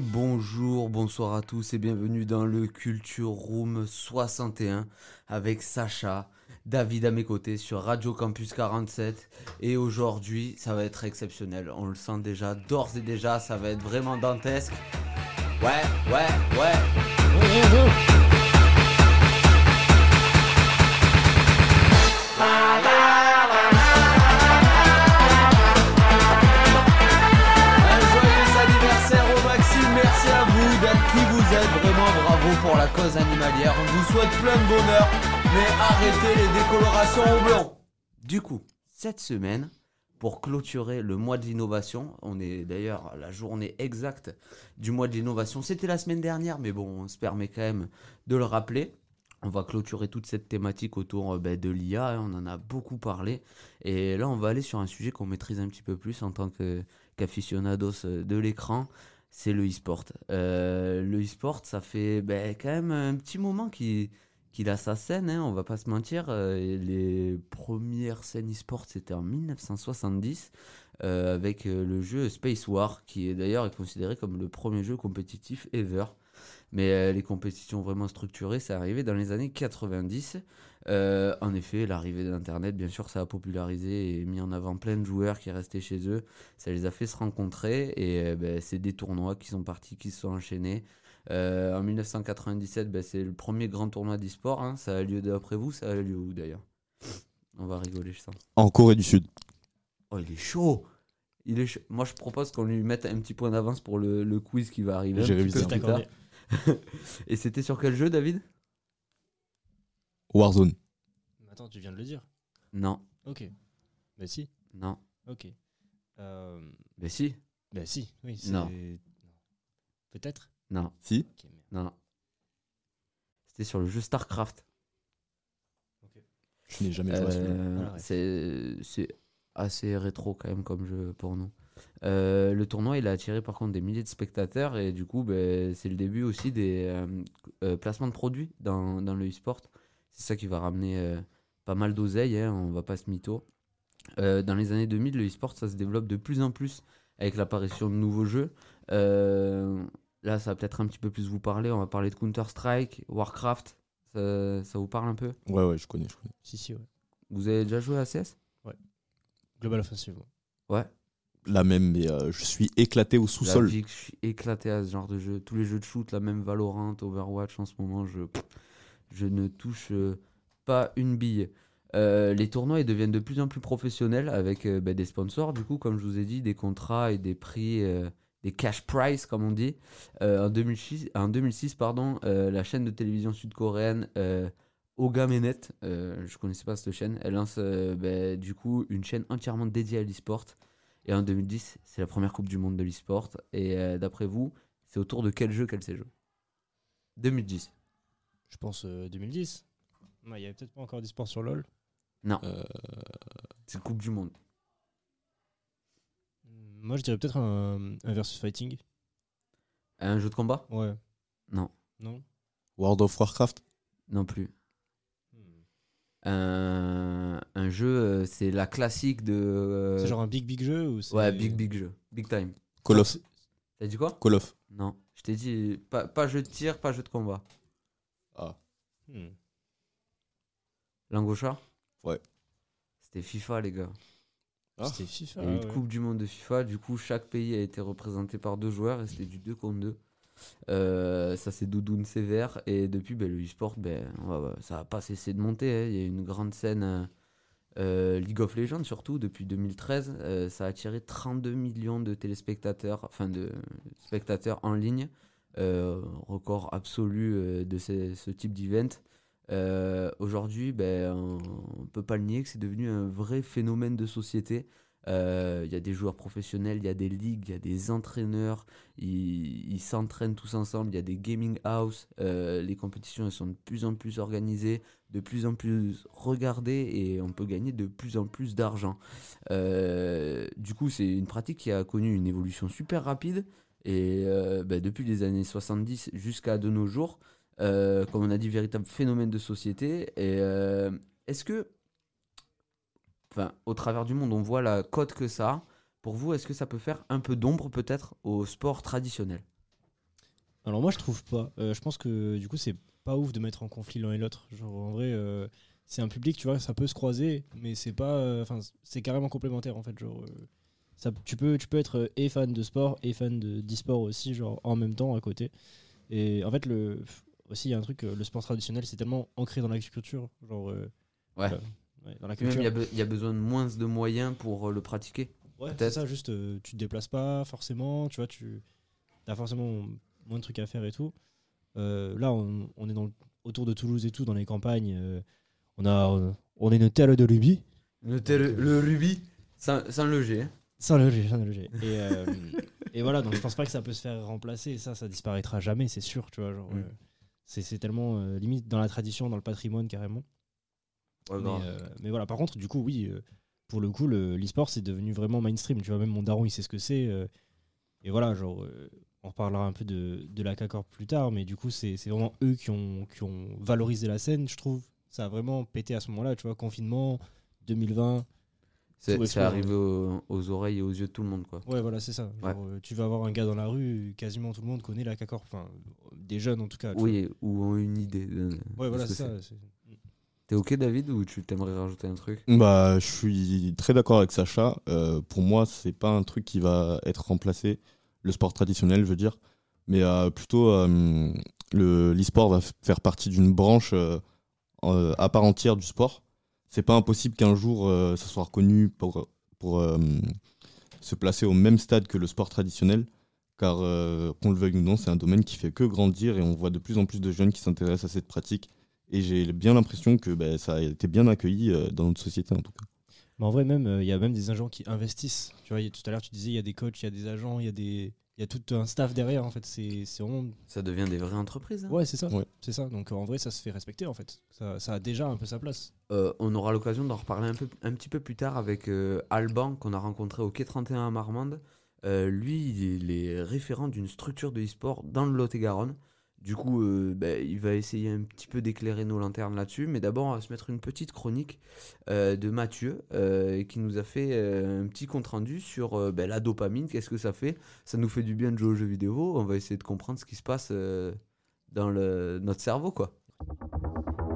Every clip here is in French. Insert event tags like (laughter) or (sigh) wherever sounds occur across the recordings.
Bonjour, bonsoir à tous et bienvenue dans le Culture Room 61 avec Sacha, David à mes côtés sur Radio Campus 47. Et aujourd'hui, ça va être exceptionnel. On le sent déjà, d'ores et déjà, ça va être vraiment dantesque. Ouais, ouais, ouais. Pour la cause animalière, on vous souhaite plein de bonheur, mais arrêtez les décolorations au blanc. Du coup, cette semaine, pour clôturer le mois de l'innovation, on est d'ailleurs à la journée exacte du mois de l'innovation, c'était la semaine dernière, mais bon, on se permet quand même de le rappeler. On va clôturer toute cette thématique autour euh, ben, de l'IA, hein, on en a beaucoup parlé. Et là, on va aller sur un sujet qu'on maîtrise un petit peu plus en tant qu'aficionados euh, de l'écran, c'est le e-sport. Euh, le e-sport, ça fait ben, quand même un petit moment qu'il, qu'il a sa scène, hein, on va pas se mentir. Euh, les premières scènes e-sport, c'était en 1970, euh, avec le jeu Space War, qui est d'ailleurs considéré comme le premier jeu compétitif ever. Mais les compétitions vraiment structurées, c'est arrivé dans les années 90. Euh, en effet, l'arrivée d'Internet, bien sûr, ça a popularisé et mis en avant plein de joueurs qui restaient chez eux. Ça les a fait se rencontrer et euh, ben, c'est des tournois qui sont partis, qui se sont enchaînés. Euh, en 1997, ben, c'est le premier grand tournoi d'e-sport. hein. Ça a lieu d'après vous, ça a lieu où d'ailleurs? On va rigoler, je sens. En Corée du Sud. Oh, il est chaud il est chaud. Moi, je propose qu'on lui mette un petit point d'avance pour le, le quiz qui va arriver. J'ai révisé. plus tard. (laughs) Et c'était sur quel jeu, David? Warzone. Attends, tu viens de le dire. Non, Ok. Bah si. non. Ok. Euh, Mais si, bah si. Oui. c'est- Non. Peut-être. non, Si non. C'était sur le jeu StarCraft. Je n'ai jamais joué à ce jeu. Euh, c'est assez rétro quand même comme jeu pour nous. Euh, le tournoi, il a attiré par contre des milliers de spectateurs et du coup, ben, c'est le début aussi des euh, euh, placements de produits dans, dans le e-sport. C'est ça qui va ramener euh, pas mal d'oseille, hein, on va pas se mytho. Euh, dans les années 2000, le e-sport, ça se développe de plus en plus avec l'apparition de nouveaux jeux. Euh, là, ça va peut-être un petit peu plus vous parler. On va parler de Counter-Strike, Warcraft. Ça, ça vous parle un peu? Ouais, ouais, je connais, je connais. Si, si, ouais. Vous avez déjà joué à CS Global Offensive. ouais. Ouais. La même, mais euh, je suis éclaté au sous-sol. je suis éclaté à ce genre de jeu. Tous les jeux de shoot, la même Valorant, Overwatch en ce moment, je, je ne touche euh, pas une bille. Euh, les tournois ils deviennent de plus en plus professionnels avec euh, bah, des sponsors, du coup, comme je vous ai dit, des contrats et des prix, des cash price, comme on dit. En 2006, en 2006 pardon, la chaîne de télévision sud-coréenne Ogamenet, euh, je connaissais pas cette chaîne, elle lance bah, du coup une chaîne entièrement dédiée à l'e-sport. Et en 2010, c'est la première Coupe du Monde de l'e-sport. Et d'après vous, c'est autour de quel jeu qu'elle s'est jouée? 2010. Je pense euh, 2010. Ouais, Il y avait peut-être pas encore d'e-sport sur LoL. Non, Euh, c'est Coupe du Monde. Hmm, Moi, je dirais peut-être un, un versus fighting. Un jeu de combat? Ouais. Non, Non World of Warcraft? non plus. Hmm. Un, un jeu, euh, c'est la classique de. euh, C'est genre un big big jeu ou c'est- Ouais, big, big jeu. Big time. Call of. T'as dit quoi? Call of. Non, je t'ai dit pas, pas jeu de tir, pas jeu de combat. Hmm. Langosha Ouais. C'était FIFA, les gars. Ah. C'était FIFA. Il y a eu une ouais. Coupe du Monde de FIFA. Du coup, chaque pays a été représenté par deux joueurs et c'était du 2 contre 2. Euh, ça, c'est Doudoune sévère. Et depuis, ben, le e-sport, ben, ça n'a pas cessé de monter. hein. Il y a une grande scène euh, euh, League of Legends, surtout depuis 2013. Euh, ça a attiré 32 millions de téléspectateurs, enfin de spectateurs en ligne. Euh, record absolu euh, de ce, type d'event. Euh, Aujourd'hui, ben, on ne peut pas le nier que c'est devenu un vrai phénomène de société. Il y a des joueurs professionnels, il y a des ligues, il y a des entraîneurs, ils s'entraînent tous ensemble, il y a des gaming house, les compétitions elles sont de plus en plus organisées, de plus en plus regardées et on peut gagner de plus en plus d'argent. Du coup, c'est une pratique qui a connu une évolution super rapide et euh, bah, depuis les années 70 jusqu'à de nos jours, euh, comme on a dit, véritable phénomène de société. Et euh, est-ce que, enfin, au travers du monde, on voit la cote que ça a Pour vous, est-ce que ça peut faire un peu d'ombre peut-être au sport traditionnel? Alors moi je trouve pas. Je pense que du coup c'est pas ouf de mettre en conflit l'un et l'autre. En vrai c'est un public, tu vois, ça peut se croiser, mais c'est pas, enfin c'est carrément complémentaire en fait. Genre ça, tu peux, tu peux être euh, et fan de sport et fan de d'e-sport aussi, genre en même temps à côté. Et en fait le aussi il y a un truc, euh, le sport traditionnel c'est tellement ancré dans la culture, genre euh, Ouais. ouais, dans la culture. il y, a y besoin de moins de moyens pour le pratiquer. Ouais, c'est ça, juste euh, tu te déplaces pas forcément, tu vois, tu as forcément moins de trucs à faire et tout. Euh, là, on, on est dans autour de Toulouse et tout, dans les campagnes. on, a, on est une terre de. Notez le, le rubis sans, sans le G. Sans le G, sans le G. Et, euh, et voilà, donc je pense pas que ça peut se faire remplacer. Ça, ça disparaîtra jamais, c'est sûr, tu vois. Genre, Mm. euh, c'est c'est tellement euh, limite dans la tradition, dans le patrimoine carrément. Ouais, Mais, grave. euh, mais voilà, par contre, du coup, oui, euh, pour le coup, le- l'e-sport, c'est devenu vraiment mainstream. Tu vois, même mon daron, il sait ce que c'est. euh, et voilà, genre, euh, on reparlera un peu de, de la CACOR plus tard, mais du coup, c'est c'est vraiment eux qui ont, qui ont valorisé la scène, je trouve. Ça a vraiment pété à ce moment-là, tu vois, confinement, 2020. C'est arrivé aux, aux oreilles et aux yeux de tout le monde. quoi. Ouais, voilà, c'est ça. Genre, euh, tu vas avoir un gars dans la rue, quasiment tout le monde connaît la CACOR. Enfin, des jeunes en tout cas. Oui, ou ont une idée. de-. Ouais, voilà, c'est ça. T'es ok, David, ou tu t'aimerais rajouter un truc? Bah, je suis très d'accord avec Sacha. Euh, pour moi, c'est pas un truc qui va être remplacé, le sport traditionnel, je veux dire, mais euh, plutôt euh, le l'e-sport va faire partie d'une branche euh, euh, à part entière du sport. C'est pas impossible qu'un jour euh, ça soit reconnu pour pour euh, se placer au même stade que le sport traditionnel, car euh, qu'on le veuille ou non, c'est un domaine qui fait que grandir et on voit de plus en plus de jeunes qui s'intéressent à cette pratique. Et j'ai bien l'impression que ben, ça a été bien accueilli dans notre société en tout cas. Mais en vrai, même, il y a même des agents qui investissent. Tu vois, tout à l'heure, tu disais, il y a des coachs, il y a des agents, il y a des. Il y a tout un staff derrière, en fait. C'est c'est vraiment. Ça devient des vraies entreprises. hein. Ouais, c'est ça. Ouais. C'est ça. Donc, en vrai, ça se fait respecter, en fait. Ça, ça a déjà un peu sa place. Euh, on aura l'occasion d'en reparler un, peu, un petit peu plus tard avec euh, Alban, qu'on a rencontré au Quai 31 à Marmande. Euh, lui, il est référent d'une structure de e-sport dans le Lot-et-Garonne. Du coup, euh, bah, il va essayer un petit peu d'éclairer nos lanternes là-dessus. Mais d'abord, on va se mettre une petite chronique euh, de Mathieu euh, qui nous a fait un petit compte-rendu sur bah, la dopamine. Qu'est-ce que ça fait? Ça nous fait du bien de jouer aux jeux vidéo. On va essayer de comprendre ce qui se passe dans notre cerveau, quoi.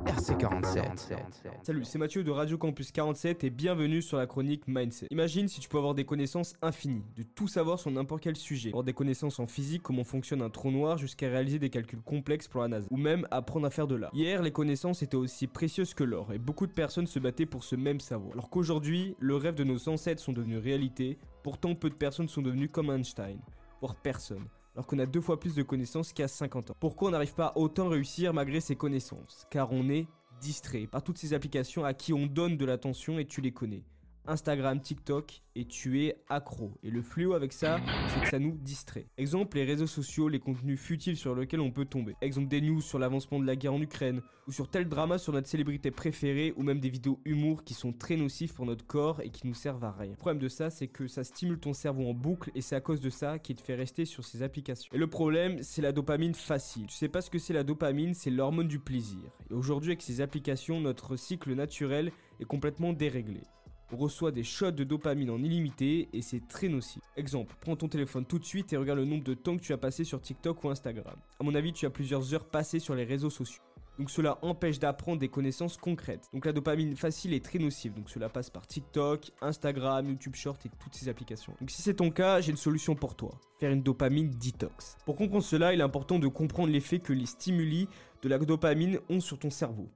RC47. Salut, c'est Mathieu de Radio Campus 47 et bienvenue sur la chronique Mindset. Imagine si tu peux avoir des connaissances infinies, de tout savoir sur n'importe quel sujet. Avoir des connaissances en physique, comment fonctionne un trou noir, jusqu'à réaliser des calculs complexes pour la NASA. Ou même apprendre à faire de l'art. Hier, les connaissances étaient aussi précieuses que l'or et beaucoup de personnes se battaient pour ce même savoir. Alors qu'aujourd'hui, le rêve de nos ancêtres sont devenus réalité, pourtant peu de personnes sont devenues comme Einstein, voire personne alors qu'on a deux fois plus de connaissances qu'à 50 ans. Pourquoi on n'arrive pas à autant réussir malgré ces connaissances? Car on est distrait par toutes ces applications à qui on donne de l'attention et tu les connais. Instagram, TikTok, et tu es accro. Et le fléau avec ça, c'est que ça nous distrait. Exemple, les réseaux sociaux, les contenus futiles sur lesquels on peut tomber. Exemple, des news sur l'avancement de la guerre en Ukraine, ou sur tel drama sur notre célébrité préférée, ou même des vidéos humour qui sont très nocifs pour notre corps et qui nous servent à rien. Le problème de ça, c'est que ça stimule ton cerveau en boucle, et c'est à cause de ça qu'il te fait rester sur ces applications. Et le problème, c'est la dopamine facile. Tu sais pas ce que c'est la dopamine, c'est l'hormone du plaisir. Et aujourd'hui, avec ces applications, notre cycle naturel est complètement déréglé. Reçoit des shots de dopamine en illimité et c'est très nocif. Exemple, prends ton téléphone tout de suite et regarde le nombre de temps que tu as passé sur TikTok ou Instagram. À mon avis, tu as plusieurs heures passées sur les réseaux sociaux. Donc cela empêche d'apprendre des connaissances concrètes. Donc la dopamine facile est très nocive. Donc cela passe par TikTok, Instagram, YouTube Short et toutes ces applications. Donc si c'est ton cas, j'ai une solution pour toi. Faire une dopamine detox. Pour comprendre cela, il est important de comprendre l'effet que les stimuli de la dopamine ont sur ton cerveau.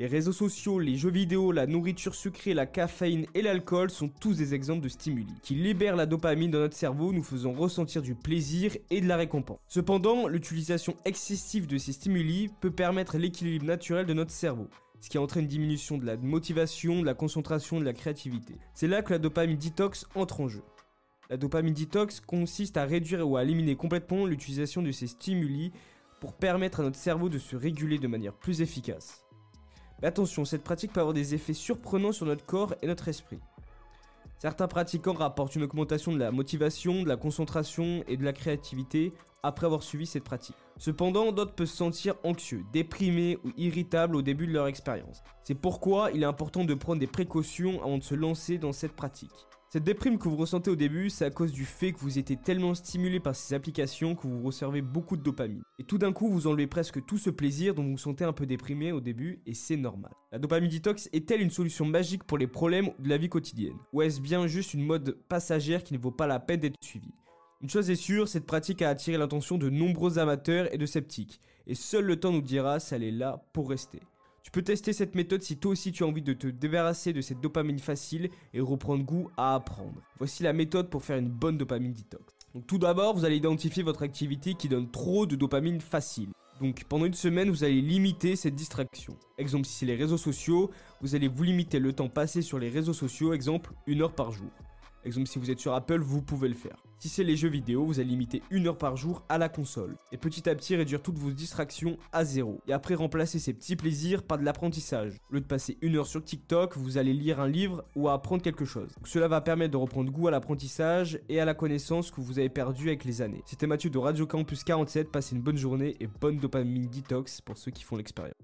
Les réseaux sociaux, les jeux vidéo, la nourriture sucrée, la caféine et l'alcool sont tous des exemples de stimuli qui libèrent la dopamine dans notre cerveau, nous faisant ressentir du plaisir et de la récompense. Cependant, l'utilisation excessive de ces stimuli peut permettre l'équilibre naturel de notre cerveau. ce qui entraîne une diminution de la motivation, de la concentration, de la créativité. C'est là que la dopamine detox entre en jeu. La dopamine detox consiste à réduire ou à éliminer complètement l'utilisation de ces stimuli pour permettre à notre cerveau de se réguler de manière plus efficace. Mais attention, cette pratique peut avoir des effets surprenants sur notre corps et notre esprit. Certains pratiquants rapportent une augmentation de la motivation, de la concentration et de la créativité après avoir suivi cette pratique. Cependant, d'autres peuvent se sentir anxieux, déprimés ou irritables au début de leur expérience. C'est pourquoi il est important de prendre des précautions avant de se lancer dans cette pratique. Cette déprime que vous ressentez au début, c'est à cause du fait que vous étiez tellement stimulé par ces applications que vous recevez beaucoup de dopamine. Et tout d'un coup, vous enlevez presque tout ce plaisir dont vous vous sentez un peu déprimé au début, et c'est normal. La dopamine detox est-elle une solution magique pour les problèmes de la vie quotidienne? Ou est-ce bien juste une mode passagère qui ne vaut pas la peine d'être suivie? Une chose est sûre, cette pratique a attiré l'attention de nombreux amateurs et de sceptiques, et seul le temps nous dira si elle est là pour rester. Tu peux tester cette méthode si toi aussi tu as envie de te débarrasser de cette dopamine facile et reprendre goût à apprendre. Voici la méthode pour faire une bonne dopamine detox. Tout d'abord, vous allez identifier votre activité qui donne trop de dopamine facile. Donc pendant une semaine, vous allez limiter cette distraction. Exemple, si c'est les réseaux sociaux, vous allez vous limiter le temps passé sur les réseaux sociaux, exemple, une heure par jour. Exemple, si vous êtes sur Apple, vous pouvez le faire. Si c'est les jeux vidéo, vous allez limiter une heure par jour à la console. Et petit à petit réduire toutes vos distractions à zéro. Et après remplacer ces petits plaisirs par de l'apprentissage. Au lieu de passer une heure sur TikTok, vous allez lire un livre ou apprendre quelque chose. cela va permettre de reprendre goût à l'apprentissage et à la connaissance que vous avez perdu avec les années. C'était Mathieu de Radio Campus 47, passez une bonne journée et bonne dopamine detox pour ceux qui font l'expérience.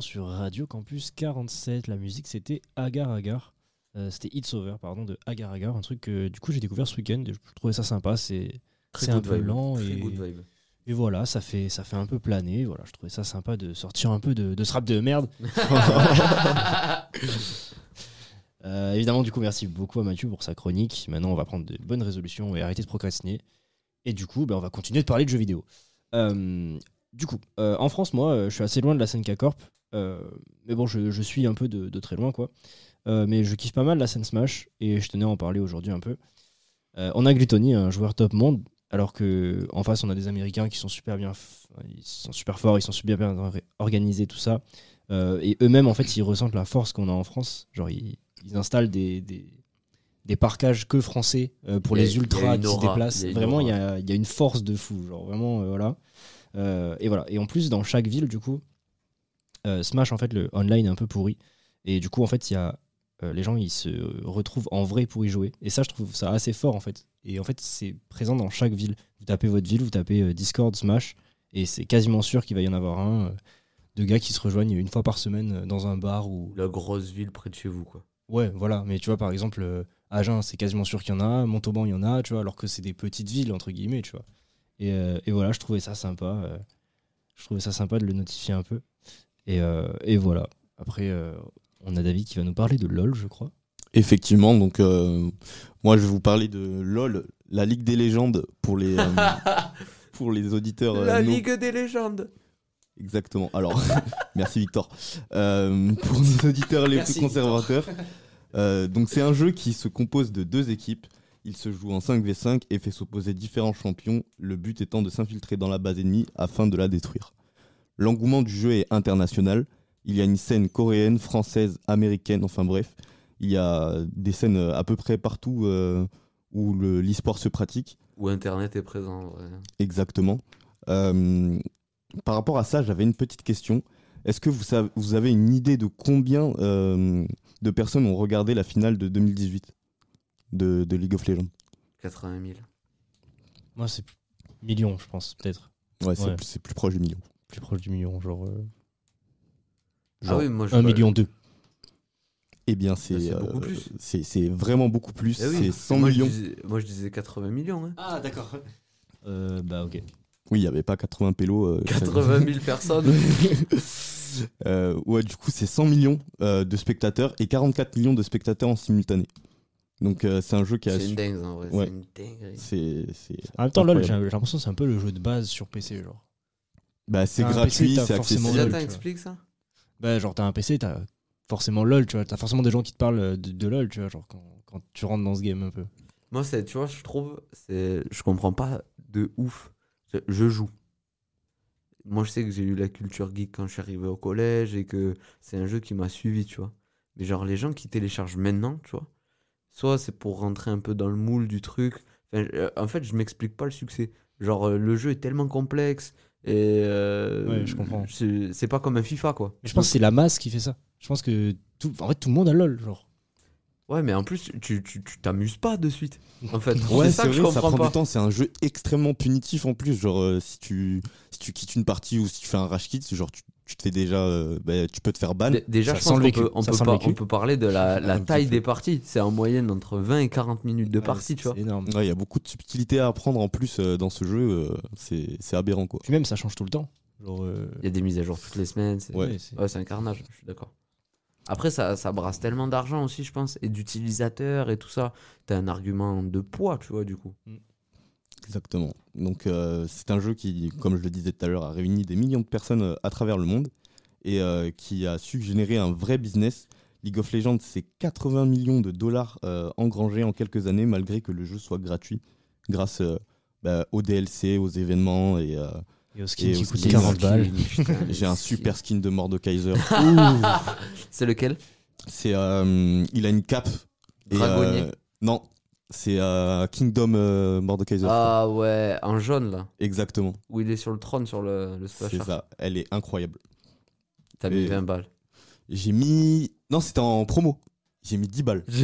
Sur Radio Campus 47. La musique, c'était Agar Agar. Euh, c'était It's Over, pardon, de Agar Agar. Un truc que du coup j'ai découvert ce week-end. Je trouvais ça sympa. C'est un peu vibe. lent Très et, good vibe. et voilà, ça fait, ça fait un peu planer. Voilà, je trouvais ça sympa de sortir un peu de, de ce rap de merde. (laughs) Euh, évidemment, du coup, merci beaucoup à Mathieu pour sa chronique. Maintenant, on va prendre de bonnes résolutions et arrêter de procrastiner. Et du coup, ben, on va continuer de parler de jeux vidéo. Euh, du coup, euh, en France, moi, euh, je suis assez loin de la scène K-Corp. Euh, mais bon, je, je suis un peu de, de très loin, quoi. Mais je kiffe pas mal la scène Smash et je tenais à en parler aujourd'hui un peu. On a Gluttony, un joueur top monde, alors que en face, on a des Américains qui sont super bien, ils sont super forts, ils sont super bien or- organisés, tout ça. Et eux-mêmes, en fait, ils ressentent la force qu'on a en France. Genre, ils, ils installent des, des, des parcages que français euh, pour a- les ultras qui se déplacent. Vraiment, il y a, il y a une force de fou. Genre, vraiment, euh, voilà. Euh, et voilà. Et en plus, dans chaque ville, du coup, euh, Smash, en fait, le online est un peu pourri. Et du coup, en fait, il y a euh, les gens, ils se retrouvent en vrai pour y jouer. Et ça, je trouve ça assez fort, en fait. Et en fait, c'est présent dans chaque ville. Vous tapez votre ville, vous tapez Discord, Smash, et c'est quasiment sûr qu'il va y en avoir un. de gars qui se rejoignent une fois par semaine dans un bar ou La grosse ville près de chez vous, quoi. Ouais, voilà. Mais tu vois, par exemple, Agen, c'est quasiment sûr qu'il y en a. Montauban, il y en a, tu vois, alors que c'est des petites villes, entre guillemets, tu vois. Et, euh, et voilà, je trouvais ça sympa. euh, je trouvais ça sympa de le notifier un peu. Et, euh, et voilà. Après, euh, on a David qui va nous parler de LoL, je crois. Effectivement, donc euh, moi je vais vous parler de LOL, la Ligue des légendes pour les, euh, (laughs) pour les auditeurs. euh, La non- Ligue des légendes. Exactement. Alors, (laughs) merci Victor. Euh, pour nos auditeurs les Merci, plus conservateurs, euh, donc c'est un jeu qui se compose de deux équipes. Il se joue en 5v5 et fait s'opposer différents champions, le but étant de s'infiltrer dans la base ennemie afin de la détruire. L'engouement du jeu est international. Il y a une scène coréenne, française, américaine, enfin bref. Il y a des scènes euh, à peu près partout euh, où le- l'e-sport se pratique. Où Internet est présent, ouais. Exactement. Euh, par rapport à ça, j'avais une petite question. Est-ce que vous, savez- vous avez une idée de combien euh, de personnes ont regardé la finale de 2018 de, de League of Legends 80 000. Moi, c'est million, je pense, peut-être. Ouais, c'est Ouais. plus- c'est plus proche du million. Plus proche du million, genre. euh, Ah genre oui, moi je. 1 million 2. Eh bien, c'est Bah, c'est euh, beaucoup plus. c'est vraiment beaucoup plus. Eh oui, c'est 100 moi, millions. Je disais, moi je disais 80 millions. Hein. Ah, d'accord. (laughs) Euh, bah, ok. Oui, il n'y avait pas 80 pélos. euh, 80 000 (laughs) personnes. Euh, ouais, du coup, c'est 100 millions euh, de spectateurs et 44 millions de spectateurs en simultané. Donc, euh, c'est un jeu qui a. C'est une dingue en vrai. Ouais. C'est une dinguerie. C'est c'est En même temps, LoL, j'ai l'impression que c'est un peu le jeu de base sur PC, genre. Bah, c'est gratuit, c'est forcément accessible. Déjà, LOL, vois. expliqué ça Bah, genre, t'as un PC, t'as forcément LoL, tu vois. T'as forcément des gens qui te parlent euh, de, de LoL, tu vois, genre, quand, quand tu rentres dans ce game un peu. Moi, c'est, tu vois, je trouve, c'est, je comprends pas de ouf. Je, je joue. Moi, je sais que j'ai eu la culture geek quand je suis arrivé au collège et que c'est un jeu qui m'a suivi, tu vois. Mais genre, les gens qui téléchargent maintenant, tu vois, soit c'est pour rentrer un peu dans le moule du truc. Enfin, euh, en fait, je m'explique pas le succès. Genre, euh, le jeu est tellement complexe et. euh, Ouais, je comprends. C'est, pas comme un FIFA, quoi. Mais je pense que c'est la masse qui fait ça. Je pense que tout, en fait, tout le monde a LoL, genre. Ouais, mais en plus, tu, tu, tu t'amuses pas de suite. En fait, (laughs) Ouais, c'est ça que je vrai, ça prend pas. du temps. C'est un jeu extrêmement punitif en plus. Genre, euh, si, tu, si tu quittes une partie ou si tu fais un rage kit, genre, tu, tu te fais déjà. euh, bah, tu peux te faire ban. Dé- Déjà, Ça je pense qu'on peut, on peut, on parler de la, taille des parties. C'est en moyenne entre 20 et 40 minutes de partie, tu vois. Ouais, il y a beaucoup de subtilités à apprendre en plus euh, dans ce jeu. euh, c'est c'est aberrant, quoi. Puis même, ça change tout le temps. Euh, Il y a des mises à jour toutes les semaines. C'est Ouais. un carnage, je suis d'accord. Après, ça, ça brasse tellement d'argent aussi, je pense, et d'utilisateurs et tout ça. T'as un argument de poids, tu vois, du coup. Exactement. Donc, euh, c'est un jeu qui, comme je le disais tout à l'heure, a réuni des millions de personnes euh, à travers le monde et euh, qui a su générer un vrai business. League of Legends, c'est 80 millions de dollars euh, engrangés en quelques années, malgré que le jeu soit gratuit, grâce euh, bah, aux DLC, aux événements. Et euh, Et au skin Et qui coûte skin, 40 balles. (laughs) (laughs) J'ai un super skin de Mordekaiser. (laughs) C'est lequel? C'est, euh, il a une cape. et, Dragonnier. euh, non, c'est euh, Kingdom euh, Mordekaiser. Ah ouais, en jaune, là. Exactement, Où il est sur le trône, sur le, le splash c'est ça. Elle est incroyable. T'as mis Et- 20 balles. J'ai mis. Non, c'était en promo. J'ai mis 10 balles. (laughs)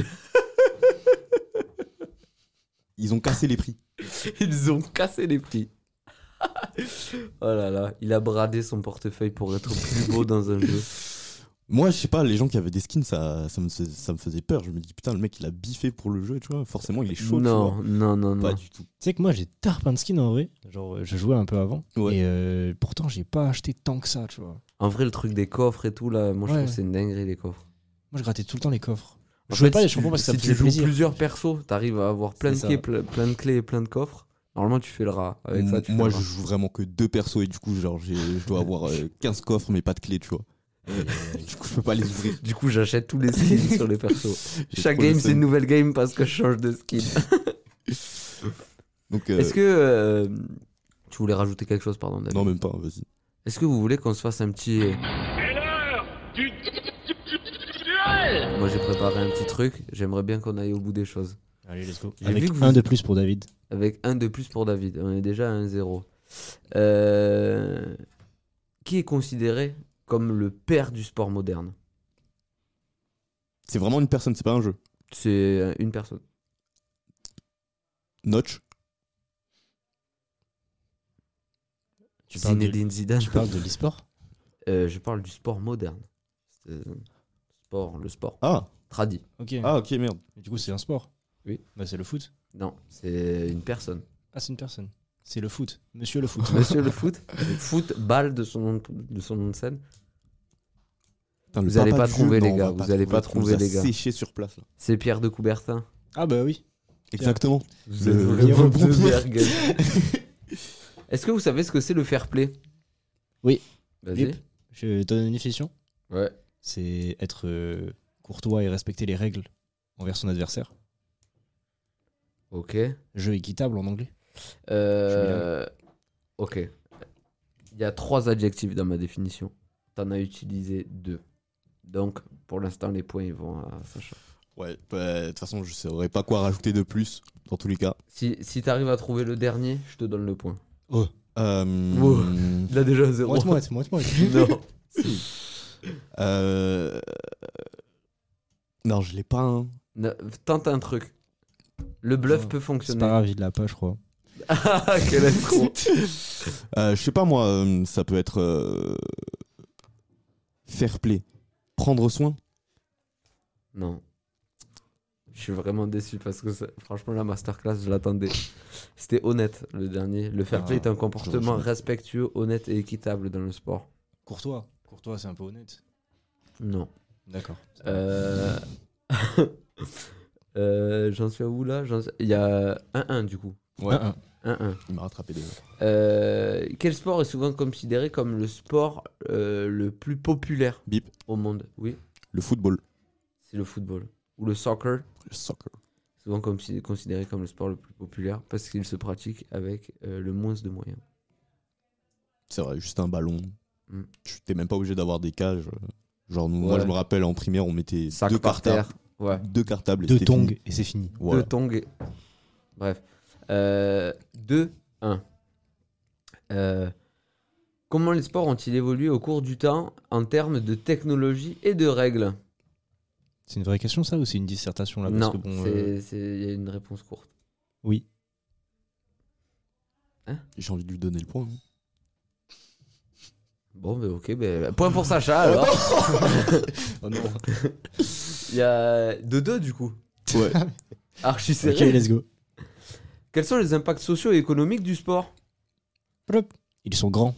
Ils ont cassé les prix. (laughs) Ils ont cassé les prix. (laughs) Oh là là, il a bradé son portefeuille pour être plus beau dans un jeu. Moi, je sais pas, les gens qui avaient des skins, ça, ça, me, faisait- ça me faisait peur. Je me dis, putain, le mec, il a biffé pour le jeu, tu vois. Forcément, il est chaud. tu non, vois. non, non, Pas non. du tout. Tu sais que moi j'ai tard plein de skins en vrai. Genre euh, je jouais un peu avant. Ouais. Et euh, pourtant j'ai pas acheté tant que ça, tu vois. En vrai, le truc des coffres et tout, là, moi je Ouais. trouve que c'est une dinguerie, les coffres. Moi je grattais tout le temps les coffres. En Je jouais fait, pas les si champions tu- parce que ça si me tu faisait joues plaisir. plusieurs persos, t'arrives à avoir plein de, C'est clés, ple- plein de clés et plein de coffres. Normalement, tu fais le rat. Avec ça, tu Moi, je rat. joue vraiment que deux persos et du coup, genre, j'ai- je dois avoir euh, 15 coffres, mais pas de clés, tu vois. Du coup, je peux pas les ouvrir. Du coup, j'achète tous les skins (laughs) sur les persos. Chaque game, c'est une nouvelle game parce que je change de skin. (laughs) Donc, euh, Est-ce que. euh, tu voulais rajouter quelque chose, pardon, David Non, même pas, vas-y. Est-ce que vous voulez qu'on se fasse un petit. Moi, j'ai préparé un petit truc. J'aimerais bien qu'on aille au bout des choses. Allez, let's go. Avec vous- un de plus pour David. Avec un de plus pour David. On est déjà à 1-0. Euh, Qui est considéré comme le père du sport moderne C'est vraiment une personne, c'est pas un jeu. C'est une personne. Notch, Tu parles de- Zinedine Zidane. Tu parles de l'e-sport? Euh, je parle du sport moderne. C'est- Sport, le sport. ah, Tradi. Ok. ah, ok, merde. Du coup c'est un sport? Oui. Bah c'est le foot? Non, c'est une personne. Ah c'est une personne. C'est le foot. Monsieur le foot. Monsieur le foot. (laughs) Foot, balle de son nom de, son nom de scène. Putain, le Vous allez papa pas du trouver, jeu, les non, on gars, va vous allez pas trouver, les gars. séché sur place, là. C'est Pierre de Coubertin. ah bah oui. Exactement. Vous Le- le. (laughs) Est-ce que vous savez ce que c'est le fair play? Oui. Vas-y. Yep. Je te donne une définition. Ouais. C'est être euh, courtois et respecter les règles envers son adversaire. Ok. Jeu équitable en anglais. Euh, ok. Il y a trois adjectifs dans ma définition. T'en as utilisé deux. Donc, pour l'instant, les points ils vont à Sacha. Ouais, bah, de toute façon, je saurais pas quoi rajouter de plus, dans tous les cas. Si, si t'arrives à trouver le dernier, je te donne le point. Euh, Oh. (laughs) Il a déjà zéro. Moite-moite, moite-moite. (laughs) non. (laughs) euh, Non, je l'ai pas. hein. Tente un truc. Le bluff peut C'est fonctionner. pas grave, il l'a pas, je crois. Ah, quel escroc. (laughs) Euh, je sais pas, moi, euh, ça peut être. euh, Fair play. Prendre soin. Non. Je suis vraiment déçu parce que ça- franchement la masterclass je l'attendais. C'était honnête le dernier. Le fair play Ah, est un comportement je- je- respectueux, honnête et équitable dans le sport. Courtois. Courtois, c'est un peu honnête. Non. D'accord. Euh... (laughs) euh, J'en suis à où là? J'en suis- Il y a 1-1 du coup. Ouais. 1-1. 1-1. Il m'a rattrapé déjà. Euh, quel sport est souvent considéré comme le sport euh, le plus populaire Bip. au monde? Oui, Le football. c'est le football. Ou le soccer. Le soccer. souvent comme si- considéré comme le sport le plus populaire parce qu'il se pratique avec euh, le moins de moyens. C'est vrai, juste un ballon. Mm. Tu t'es même pas obligé d'avoir des cages. Genre, nous, moi, Ouais. je me rappelle en primaire, on mettait Sac deux par cartables. terre. Ouais. Deux cartables. et Deux c'était tongs fini. et c'est fini. Voilà. Deux tongs. et- Bref. Euh, 2, 1. Euh, comment les sports ont-ils évolué au cours du temps en termes de technologie et de règles? C'est une vraie question ça ou c'est une dissertation là? Non, bon, euh, il y a une réponse courte. Oui. J'ai envie de lui donner le point. hein. Bon, ben ok, ben, point pour Sacha alors. (laughs) Oh non. Il y a 2-2 du coup. Ouais. Archi Ok, let's go. Quels sont les impacts sociaux et économiques du sport Ils sont grands.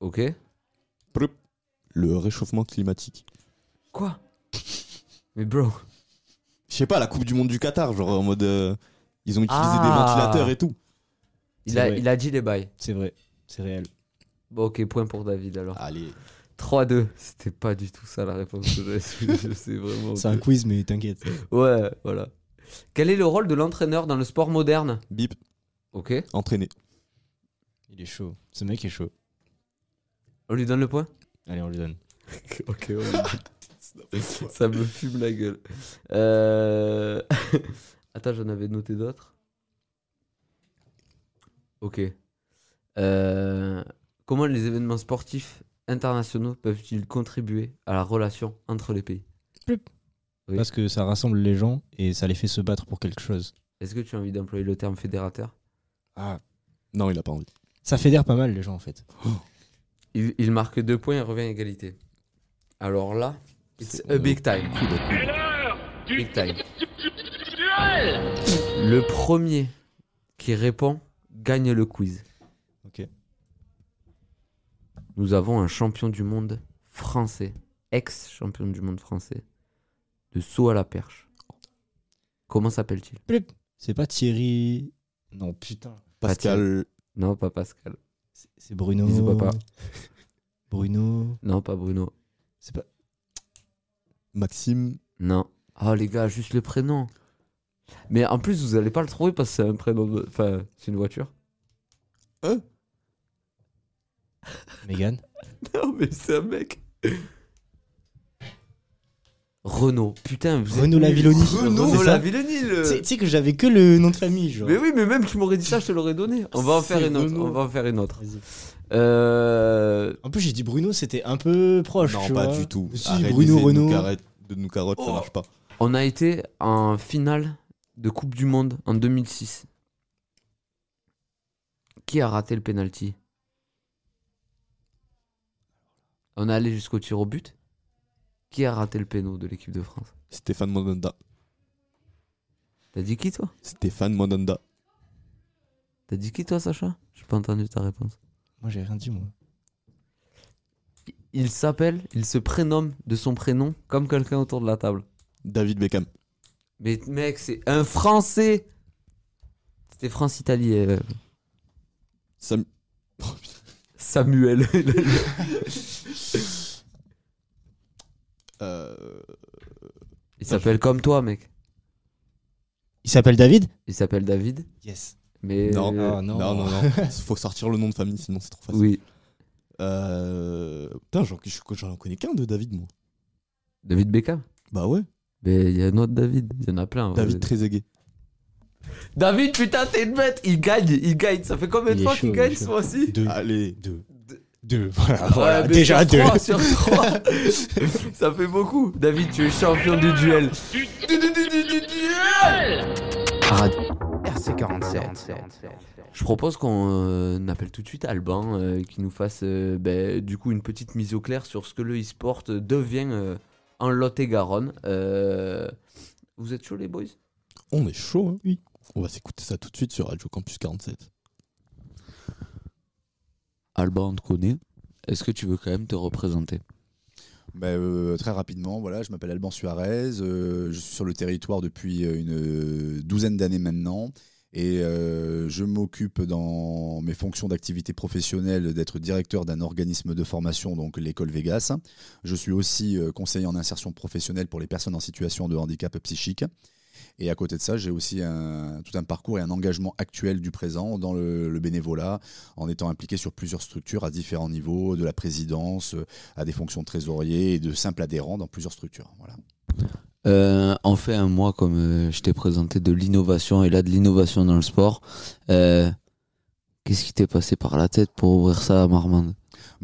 Ok. Le réchauffement climatique. Quoi? Mais bro. Je sais pas, la Coupe du Monde du Qatar, genre en mode. euh, ils ont utilisé Ah. des ventilateurs et tout. Il C'est a, vrai. il a dit les bails. C'est vrai. C'est réel. Bon, ok, point pour David alors. Allez. 3-2. C'était pas du tout ça la réponse que j'avais (laughs) je sais vraiment. C'est un que- quiz mais t'inquiète. Ouais, voilà. Quel est le rôle de l'entraîneur dans le sport moderne? Bip, Ok. entraîné. Il est chaud. Ce mec est chaud. On lui donne le point? Allez, on lui donne. (laughs) Ok, (laughs) Ça me fume la gueule. Euh... (laughs) Attends, j'en avais noté d'autres. Ok. Euh, Comment les événements sportifs internationaux peuvent-ils contribuer à la relation entre les pays? Oui. Parce que ça rassemble les gens et ça les fait se battre pour quelque chose. Est-ce que tu as envie d'employer le terme fédérateur? Ah, Non, il a pas envie. Ça fédère pas mal les gens en fait. Il, il marque deux points et revient à égalité. Alors là, it's a big time. Big time. Le premier qui répond gagne le quiz. Ok. Nous avons un champion du monde français, ex-champion du monde français, de saut à la perche. Comment s'appelle-t-il? C'est pas Thierry. Non, putain. Pascal, Non, pas Pascal. C'est- Bruno. Bisous, papa. (laughs) Bruno. Non, pas Bruno. C'est pas. Maxime, Non. Oh les gars, juste le prénom. Mais en plus, vous allez pas le trouver parce que c'est un prénom. de- Enfin, c'est une voiture. Mégane. (laughs) Non, mais c'est un mec. Renault. Putain, vous êtes Renaud nuls. Lavilloni. Renaud C'est ça Lavilloni. le- Tu sais- que j'avais que le nom de famille, genre. Mais oui, mais même tu m'aurais dit ça, je te l'aurais donné. On va en faire une autre. On va en faire une autre. Vas-y. Euh... En plus, j'ai dit Bruno, c'était un peu proche. non tu pas vois. du tout. Si, Arrête Bruno d'essayer de nous Renault. de nous carotte, ça Oh. marche pas. On a été en finale de Coupe du Monde en 2006. Qui a raté le penalty? On est allé jusqu'au tir au but? Qui a raté le péno de l'équipe de France? Stéphane Monanda. T'as dit qui toi? Stéphane Monanda. T'as dit qui toi Sacha? J'ai pas entendu ta réponse. Moi, j'ai rien dit, moi. Il s'appelle, il se prénomme de son prénom comme quelqu'un autour de la table. David Beckham. Mais mec, c'est un Français C'était France-Italie. euh, Sam- Samuel. (laughs) (laughs) euh, il s'appelle comme toi, mec. Il s'appelle David Il s'appelle David. Yes. Mais Non. euh, Ah, non. non, non, non. (laughs) Faut sortir le nom de famille, sinon c'est trop facile. oui, Euh... Putain, j'en connais qu'un de David, moi. David Beckham. Bah ouais. Mais il y a un autre David. Il y en a plein. David ouais. Trezeguet. David, putain, t'es une bête. Il gagne, il gagne. Ça fait combien de fois qu'il il gagne ce mois-ci Deux. Allez. Deux. Deux. (laughs) Voilà, Ouais, voilà. mais déjà sur deux. trois, sur trois. (laughs) Ça fait beaucoup. David, tu es champion du duel. Du, du, du, du, du duel RC47. Je propose qu'on euh, appelle tout de suite Alban, euh, qui nous fasse euh, ben, du coup une petite mise au clair sur ce que le e-sport devient euh, en Lot-et-Garonne. Euh, vous êtes chaud les boys? On est chaud, hein Oui. On va s'écouter ça tout de suite sur Radio Campus 47. Alban, on te connaît. Est-ce que tu veux quand même te représenter? Bah, euh, très rapidement, voilà, je m'appelle Alban Suarez, euh, je suis sur le territoire depuis euh, une douzaine d'années maintenant et je m'occupe dans mes fonctions d'activité professionnelle d'être directeur d'un organisme de formation, donc l'école Vegas. Je suis aussi conseiller en insertion professionnelle pour les personnes en situation de handicap psychique. Et à côté de ça, j'ai aussi tout un parcours et un engagement actuel du présent dans le, bénévolat, en étant impliqué sur plusieurs structures à différents niveaux, de la présidence euh, à des fonctions de trésorier et de simple adhérent dans plusieurs structures. Voilà. Euh, en fait, un mois, comme euh, je t'ai présenté de l'innovation et là de l'innovation dans le sport, qu'est-ce qui t'est passé par la tête pour ouvrir ça à Marmande?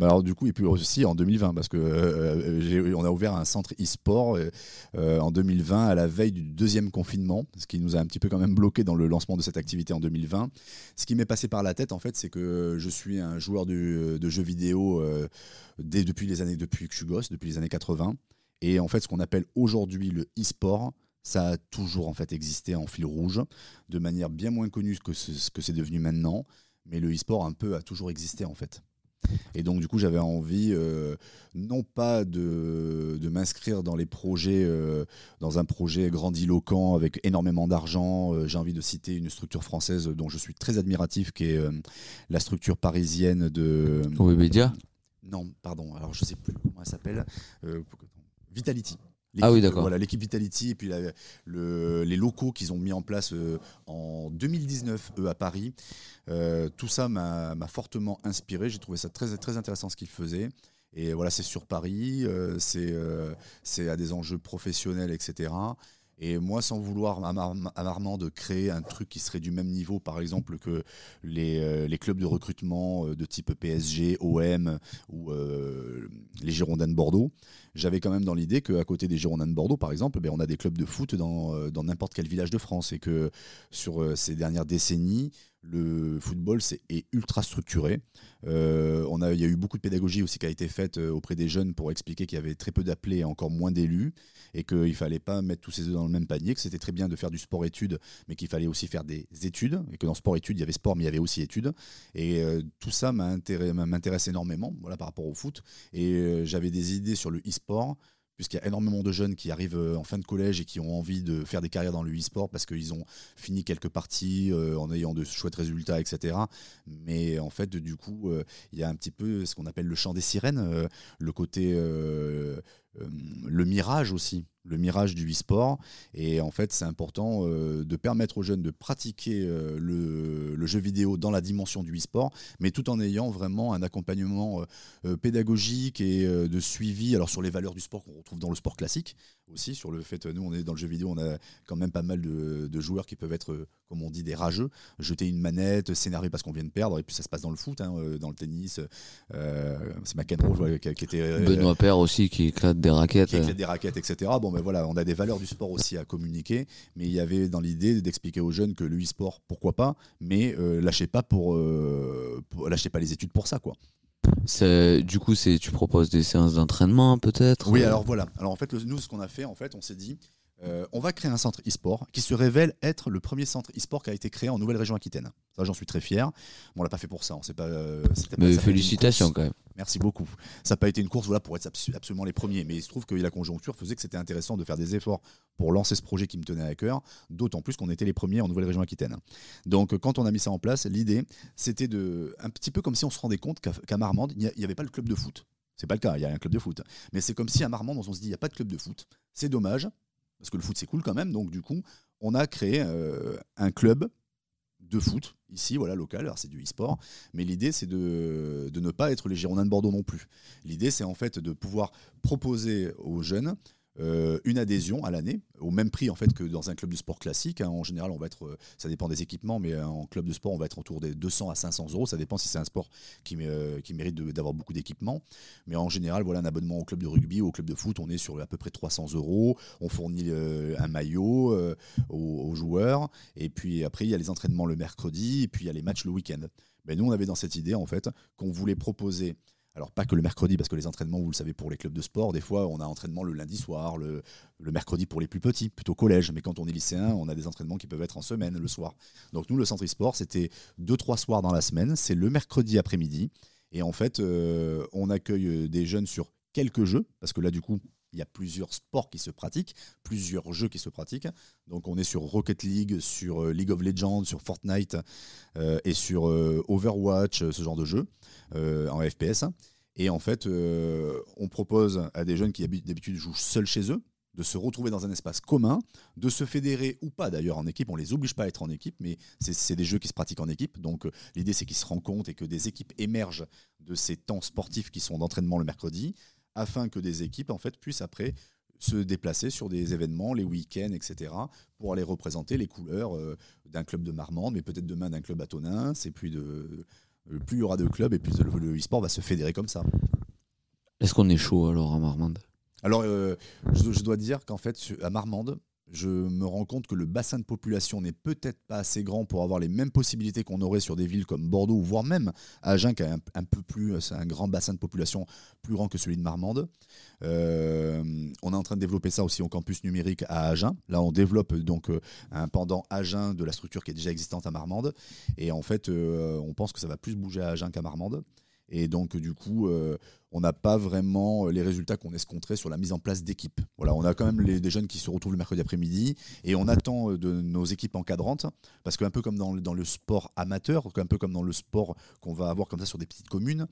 Alors du coup, et puis aussi en 2020, parce que euh, on a ouvert un centre e-sport euh, euh, en 2020 à la veille du deuxième confinement, ce qui nous a un petit peu quand même bloqué dans le lancement de cette activité en 2020. Ce qui m'est passé par la tête, en fait, c'est que je suis un joueur de, jeux vidéo dès, depuis les années depuis que je suis gosse, depuis les années 80. Et en fait, ce qu'on appelle aujourd'hui le e-sport, ça a toujours en fait existé en fil rouge, de manière bien moins connue que ce que c'est devenu maintenant. Mais le e-sport un peu a toujours existé en fait. Et donc, du coup, j'avais envie, euh, non pas de, de m'inscrire dans les projets, euh, dans un projet grandiloquent avec énormément d'argent. Euh, J'ai envie de citer une structure française dont je suis très admiratif, qui est la structure parisienne de. Webedia? Non, pardon, alors je sais plus comment elle s'appelle. Vitality. Ah oui, L'équipe, d'accord. Voilà, l'équipe Vitality et puis la- le- les locaux qu'ils ont mis en place euh, en 2019, eux, à Paris. Euh, tout ça m'a fortement inspiré. J'ai trouvé ça très, très intéressant ce qu'ils faisaient. Et voilà, c'est sur Paris, euh, c'est euh, c'est à des enjeux professionnels, etc. Et moi, sans vouloir à, de créer un truc qui serait du même niveau, par exemple, que les, euh, clubs de recrutement euh, de type PSG, OM ou euh, les Girondins de Bordeaux, j'avais quand même dans l'idée qu'à côté des Girondins de Bordeaux, par exemple, ben, on a des clubs de foot dans n'importe quel village de France. Et que sur ces dernières décennies, le football est ultra structuré. Euh, on a, il y a eu beaucoup de pédagogie aussi qui a été faite euh, auprès des jeunes pour expliquer qu'il y avait très peu d'appelés et encore moins d'élus et qu'il ne fallait pas mettre tous ses œufs dans le même panier, que c'était très bien de faire du sport-études, mais qu'il fallait aussi faire des études et que dans sport-études il y avait sport mais il y avait aussi études. Et euh, tout ça m'intéresse énormément voilà, par rapport au foot. Et j'avais des idées sur le e-sport puisqu'il y a énormément de jeunes qui arrivent euh, en fin de collège et qui ont envie de faire des carrières dans le e-sport parce qu'ils ont fini quelques parties euh, en ayant de chouettes résultats, etc. Mais en fait, du coup, euh, il y a un petit peu ce qu'on appelle le chant des sirènes, le côté, le mirage aussi, le mirage du e-sport. Et en fait, c'est important euh, de permettre aux jeunes de pratiquer euh, le, jeu vidéo dans la dimension du e-sport, mais tout en ayant vraiment un accompagnement euh, euh, pédagogique et euh, de suivi alors sur les valeurs du sport qu'on retrouve dans le sport classique aussi sur le fait euh, nous on est dans le jeu vidéo on a quand même pas mal de, joueurs qui peuvent être euh, comme on dit des rageux jeter une manette s'énerver parce qu'on vient de perdre et puis ça se passe dans le foot hein, euh, dans le tennis euh, c'est McEnroe qui, qui était euh, Benoît Père aussi qui éclate des raquettes. qui éclate des raquettes, etc. Bon, ben voilà, on a des valeurs du sport aussi à communiquer, mais il y avait dans l'idée d'expliquer aux jeunes que le e-sport, pourquoi pas, mais euh, lâchez pas pour, euh, pour- lâchez pas les études pour ça, quoi. C'est- Du coup, c'est tu proposes des séances d'entraînement peut-être? Oui, euh, alors voilà. Alors en fait, le- nous, ce qu'on a fait, en fait, on s'est dit, euh, on va créer un centre e-sport qui se révèle être le premier centre e-sport qui a été créé en nouvelle région Aquitaine. Ça, j'en suis très fier. Bon, on l'a pas fait pour ça. On sait pas. euh, Mais pas félicitations quand même. Merci beaucoup. Ça n'a pas été une course voilà, pour être abs- absolument les premiers, mais il se trouve que la conjoncture faisait que c'était intéressant de faire des efforts pour lancer ce projet qui me tenait à cœur, d'autant plus qu'on était les premiers en Nouvelle-Région Aquitaine. Donc quand on a mis ça en place, l'idée, c'était de, un petit peu comme si on se rendait compte qu'à qu'à Marmande, il n'y avait pas le club de foot. C'est pas le cas, il y a un club de foot. Mais c'est comme si à Marmande, on se dit, il n'y a pas de club de foot. C'est dommage, parce que le foot c'est cool quand même, donc du coup, on a créé euh, un club de foot, ici, voilà, local, alors c'est du e-sport, mais l'idée c'est de, de ne pas être les Girondins de Bordeaux non plus. L'idée c'est en fait de pouvoir proposer aux jeunes euh, une adhésion à l'année, au même prix en fait que dans un club de sport classique. hein. En général, on va être, euh, ça dépend des équipements, mais euh, en club de sport, on va être autour des 200 à 500 euros. Ça dépend si c'est un sport qui, qui mérite d'avoir beaucoup d'équipements. Mais en général, voilà, un abonnement au club de rugby ou au club de foot, on est sur à peu près 300 euros. On fournit un maillot aux, joueurs. Et puis après, il y a les entraînements le mercredi, et puis il y a les matchs le week-end. Mais nous, on avait dans cette idée, en fait, qu'on voulait proposer. Alors, pas que le mercredi, parce que les entraînements, vous le savez, pour les clubs de sport, des fois, on a entraînement le lundi soir, le, mercredi pour les plus petits, plutôt collège. Mais quand on est lycéen, on a des entraînements qui peuvent être en semaine, le soir. Donc, nous, le centre e-sport, c'était deux, trois soirs dans la semaine. C'est le mercredi après-midi. Et en fait, euh, on accueille des jeunes sur quelques jeux, parce que là, du coup, il y a plusieurs sports qui se pratiquent, plusieurs jeux qui se pratiquent. Donc on est sur Rocket League, sur euh, League of Legends, sur Fortnite euh, et sur euh, Overwatch, ce genre de jeu en FPS. Et en fait, on propose à des jeunes qui habi- d'habitude jouent seuls chez eux de se retrouver dans un espace commun, de se fédérer ou pas d'ailleurs en équipe. On les oblige pas à être en équipe, mais c'est- des jeux qui se pratiquent en équipe. Donc l'idée c'est qu'ils se rencontrent et que des équipes émergent de ces temps sportifs qui sont d'entraînement le mercredi, afin que des équipes en fait puissent après se déplacer sur des événements, les week-ends, etc., pour aller représenter les couleurs euh, d'un club de Marmande, mais peut-être demain d'un club à Tonins, et puis de, euh, plus il y aura de clubs, et plus le, e-sport va se fédérer comme ça. Est-ce qu'on est chaud alors à Marmande? Alors, euh, je, je dois dire qu'en fait, à Marmande, je me rends compte que le bassin de population n'est peut-être pas assez grand pour avoir les mêmes possibilités qu'on aurait sur des villes comme Bordeaux, voire même Agen, qui a un, peu plus, c'est un grand bassin de population plus grand que celui de Marmande. Euh, on est en train de développer ça aussi au campus numérique à Agen. Là, on développe donc euh, un pendant Agen de la structure qui est déjà existante à Marmande. Et en fait, euh, on pense que ça va plus bouger à Agen qu'à Marmande. Et donc, du coup, euh, on n'a pas vraiment les résultats qu'on escompterait sur la mise en place d'équipes. Voilà, on a quand même des jeunes qui se retrouvent le mercredi après-midi et on attend euh, de nos équipes encadrantes, parce qu'un peu comme dans le, sport amateur, un peu comme dans le sport qu'on va avoir comme ça sur des petites communes,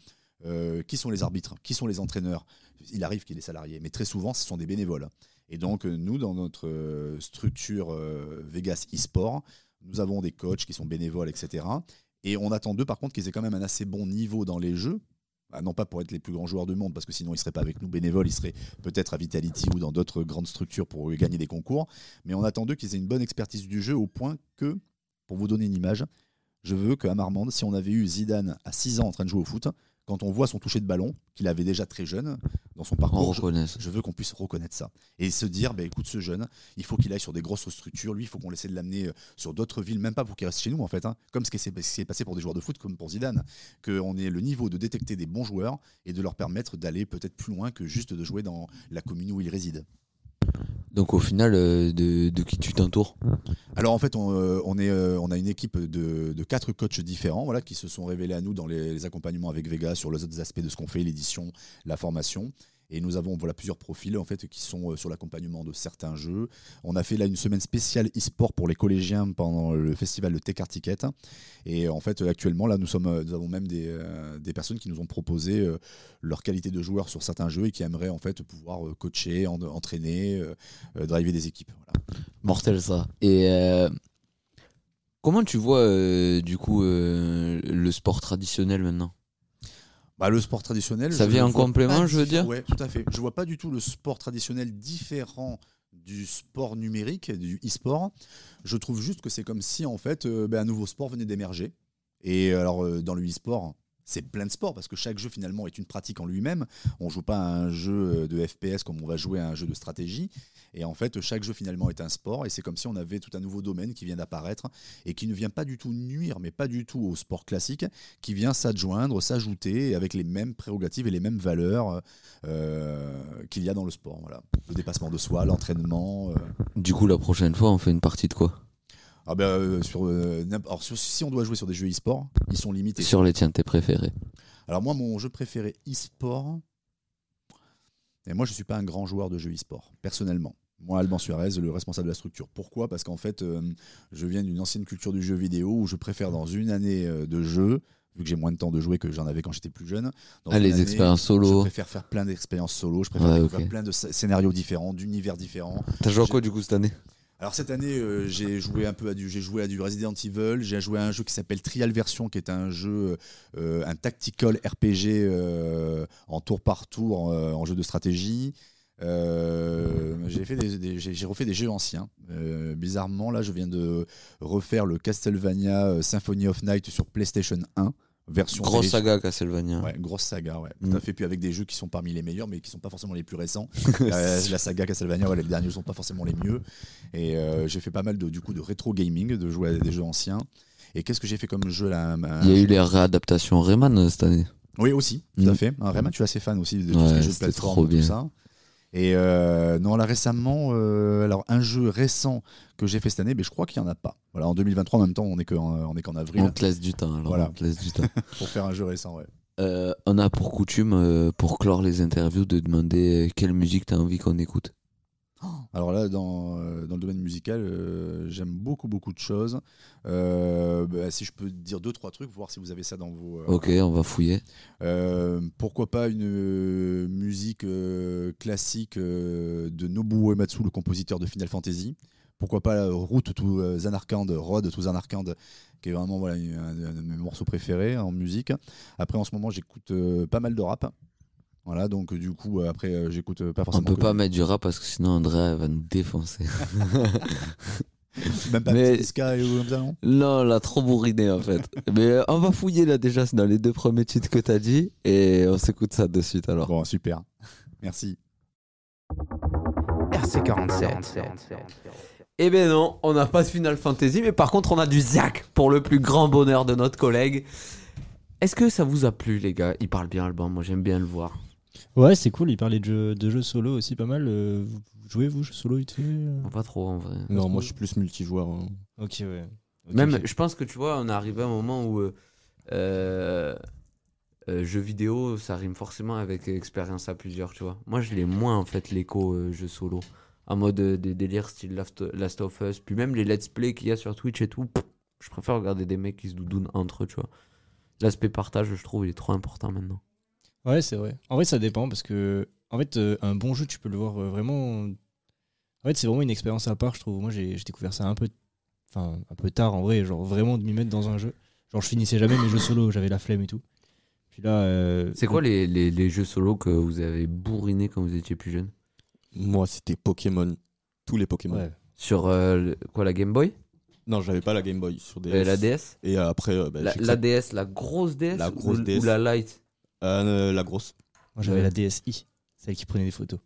euh, qui sont les arbitres Qui sont les entraîneurs? Il arrive qu'il y ait des salariés, mais très souvent, ce sont des bénévoles. Et donc, euh, nous, dans notre euh, structure euh, Vegas e-sport, nous avons des coachs qui sont bénévoles, etc. Et on attend d'eux, par contre, qu'ils aient quand même un assez bon niveau dans les jeux. Ah, non pas pour être les plus grands joueurs du monde, parce que sinon ils ne seraient pas avec nous bénévoles, ils seraient peut-être à Vitality ou dans d'autres grandes structures pour gagner des concours. Mais on attend d'eux qu'ils aient une bonne expertise du jeu au point que, pour vous donner une image, je veux qu'à Marmande, si on avait eu Zidane à 6 ans en train de jouer au foot, quand on voit son toucher de ballon, qu'il avait déjà très jeune dans son On parcours, je, veux qu'on puisse reconnaître ça. Et se dire, bah, écoute, ce jeune, il faut qu'il aille sur des grosses structures. Lui, il faut qu'on essaie de l'amener euh, sur d'autres villes, même pas pour qu'il reste chez nous, en fait. hein. Comme ce qui s'est ce qui s'est passé pour des joueurs de foot, comme pour Zidane. Qu'on ait le niveau de détecter des bons joueurs et de leur permettre d'aller peut-être plus loin que juste de jouer dans la commune où ils résident. Donc au final, euh, de, qui tu t'entoures Alors en fait, on, euh, est, euh, a une équipe de, quatre coachs différents voilà, qui se sont révélés à nous dans les accompagnements avec Vega sur les autres aspects de ce qu'on fait, l'édition, la formation. Et nous avons voilà, plusieurs profils en fait, qui sont euh, sur l'accompagnement de certains jeux. On a fait là une semaine spéciale e-sport pour les collégiens pendant le festival de Tech Art Ticket. Et en fait, actuellement, là, nous, sommes, euh, nous avons même des, euh, personnes qui nous ont proposé euh, leur qualité de joueur sur certains jeux et qui aimeraient en fait pouvoir euh, coacher, en- entraîner, euh, euh, driver des équipes. Mortel ça. Et euh, comment tu vois euh, du coup euh, le sport traditionnel maintenant? Bah, le sport traditionnel. Ça vient en complément, je veux dire Ouais, tout à fait. Je vois pas du tout le sport traditionnel différent du sport numérique, du e-sport. Je trouve juste que c'est comme si en fait euh, ben, un nouveau sport venait d'émerger. Et alors euh, dans le e-sport, c'est plein de sports parce que chaque jeu finalement est une pratique en lui-même. On joue pas à un jeu euh, de FPS comme on va jouer à un jeu de stratégie. Et en fait, chaque jeu finalement est un sport. Et c'est comme si on avait tout un nouveau domaine qui vient d'apparaître et qui ne vient pas du tout nuire, mais pas du tout au sport classique, qui vient s'adjoindre, s'ajouter avec les mêmes prérogatives et les mêmes valeurs euh, qu'il y a dans le sport. Voilà. Le dépassement de soi, l'entraînement. euh. Du coup, la prochaine fois, on fait une partie de quoi? Ah ben, euh, sur, euh, n'imp- alors, sur- si on doit jouer sur des jeux e-sport, ils sont limités. Sur les tiens, tes préférés. Alors moi, mon jeu préféré e-sport, et moi je suis pas un grand joueur de jeux e-sport, personnellement. Moi, Alban Suarez, le responsable de la structure. Pourquoi? Parce qu'en fait, euh, je viens d'une ancienne culture du jeu vidéo où je préfère dans une année euh, de jeu, vu que j'ai moins de temps de jouer que j'en avais quand j'étais plus jeune. dans Ah, une les année, expériences Je solo. préfère faire plein d'expériences solo, je préfère Ouais, ok. plein de sc- scénarios différents, d'univers différents. T'as joué à quoi du coup cette année? Alors cette année, euh, j'ai joué un peu à du, j'ai joué à du Resident Evil, j'ai joué à un jeu qui s'appelle Trial Version, qui est un jeu, euh, un tactical RPG euh, en tour par tour, en jeu de stratégie. J'ai j'ai refait des jeux anciens. Bizarrement, là, je viens de refaire le Castlevania Symphony of Night sur PlayStation 1 version Grosse saga Castlevania. Ouais, grosse saga, ouais. Mm. Tout à fait. Puis avec des jeux qui sont parmi les meilleurs, mais qui sont pas forcément les plus récents. (laughs) La saga Castlevania, ouais, les derniers sont pas forcément les mieux. Et euh, j'ai fait pas mal de, du coup, de rétro gaming, de jouer à des jeux anciens. Et qu'est-ce que j'ai fait comme jeu là Il y a eu les réadaptations Rayman euh, cette année. Oui, aussi, tout à Mm. fait. Un Rayman, je suis assez fan aussi de tous Ouais, les jeux de plateforme, trop tout ça. Et euh, non, là récemment, euh, alors un jeu récent que j'ai fait cette année, mais je crois qu'il y en a pas. Voilà, en 2023, en même temps, on est qu'en on est qu'en avril On te laisse du temps alors. Voilà. On te laisse du temps. (laughs) pour faire un jeu récent. Ouais. Euh, on a pour coutume, pour clore les interviews, de demander quelle musique t'as envie qu'on écoute. Alors là, dans, euh, dans le domaine musical, euh, j'aime beaucoup, beaucoup de choses. Euh, bah, si je peux dire deux, trois trucs, voir si vous avez ça dans vos. euh, Ok, on va fouiller. pourquoi pas une musique classique de Nobuo Uematsu, le compositeur de Final Fantasy. Pourquoi pas euh, Route to Zanarkand, Road to Zanarkand, qui est vraiment voilà, un, un de mes morceaux préférés en musique. Après, en ce moment, j'écoute pas mal de rap. Voilà, donc euh, du coup, euh, après, euh, j'écoute pas On forcément. peut que- pas mettre du rap parce que sinon Andrea va nous défoncer. (laughs) Même pas Mais- Ska et comme ça, non? Non, là, trop bourriné en fait. (laughs) Mais on va fouiller là déjà c'est dans les deux premiers titres que t'as dit et on s'écoute ça de suite alors. Bon, super. Merci. RC47. Eh ben non, on n'a pas de Final Fantasy, mais par contre on a du Zack pour le plus grand bonheur de notre collègue. Est-ce que ça vous a plu les gars? Il parle bien Alban, moi j'aime bien le voir. Ouais, c'est cool. Il parlait de jeux, de jeux solo aussi pas mal. Euh, Vous jouez, vous, jeux solo vite fait euh Pas trop en vrai. Non, moi je suis plus multijoueur. hein. Ok, ouais. Ok, Même, ok. je pense que tu vois, on est arrivé à un moment où euh, euh, euh, jeux vidéo, ça rime forcément avec expérience à plusieurs, tu vois. Moi, je l'ai moins en fait l'écho euh, jeu solo, en mode euh, des délires style Last, Last of Us, puis même les let's play qu'il y a sur Twitch et tout. pff, je préfère regarder des mecs qui se doudounent entre eux, tu vois. L'aspect partage, je trouve, il est trop important maintenant. Ouais, c'est vrai. En vrai, ça dépend parce que, en fait, euh, un bon jeu, tu peux le voir euh, vraiment. En fait, c'est vraiment une expérience à part, je trouve. Moi, j'ai j'ai découvert ça un peu, enfin, un peu tard en vrai, genre vraiment de m'y mettre dans un jeu. Genre, je finissais jamais mes jeux solo, j'avais la flemme et tout. Puis là. euh, C'est quoi les, les, les jeux solo que vous avez bourriné quand vous étiez plus jeune? Moi, c'était Pokémon. Tous les Pokémon. Ouais. Sur euh, le- quoi, la Game Boy? Non, j'avais pas la Game Boy sur DS. Euh, La DS Et après, euh, bah, la, j'ai la. DS, la grosse DS La grosse ou, DS. ou la Lite? Euh, la grosse. Moi, j'avais Ouais. la DSI, celle qui prenait des photos.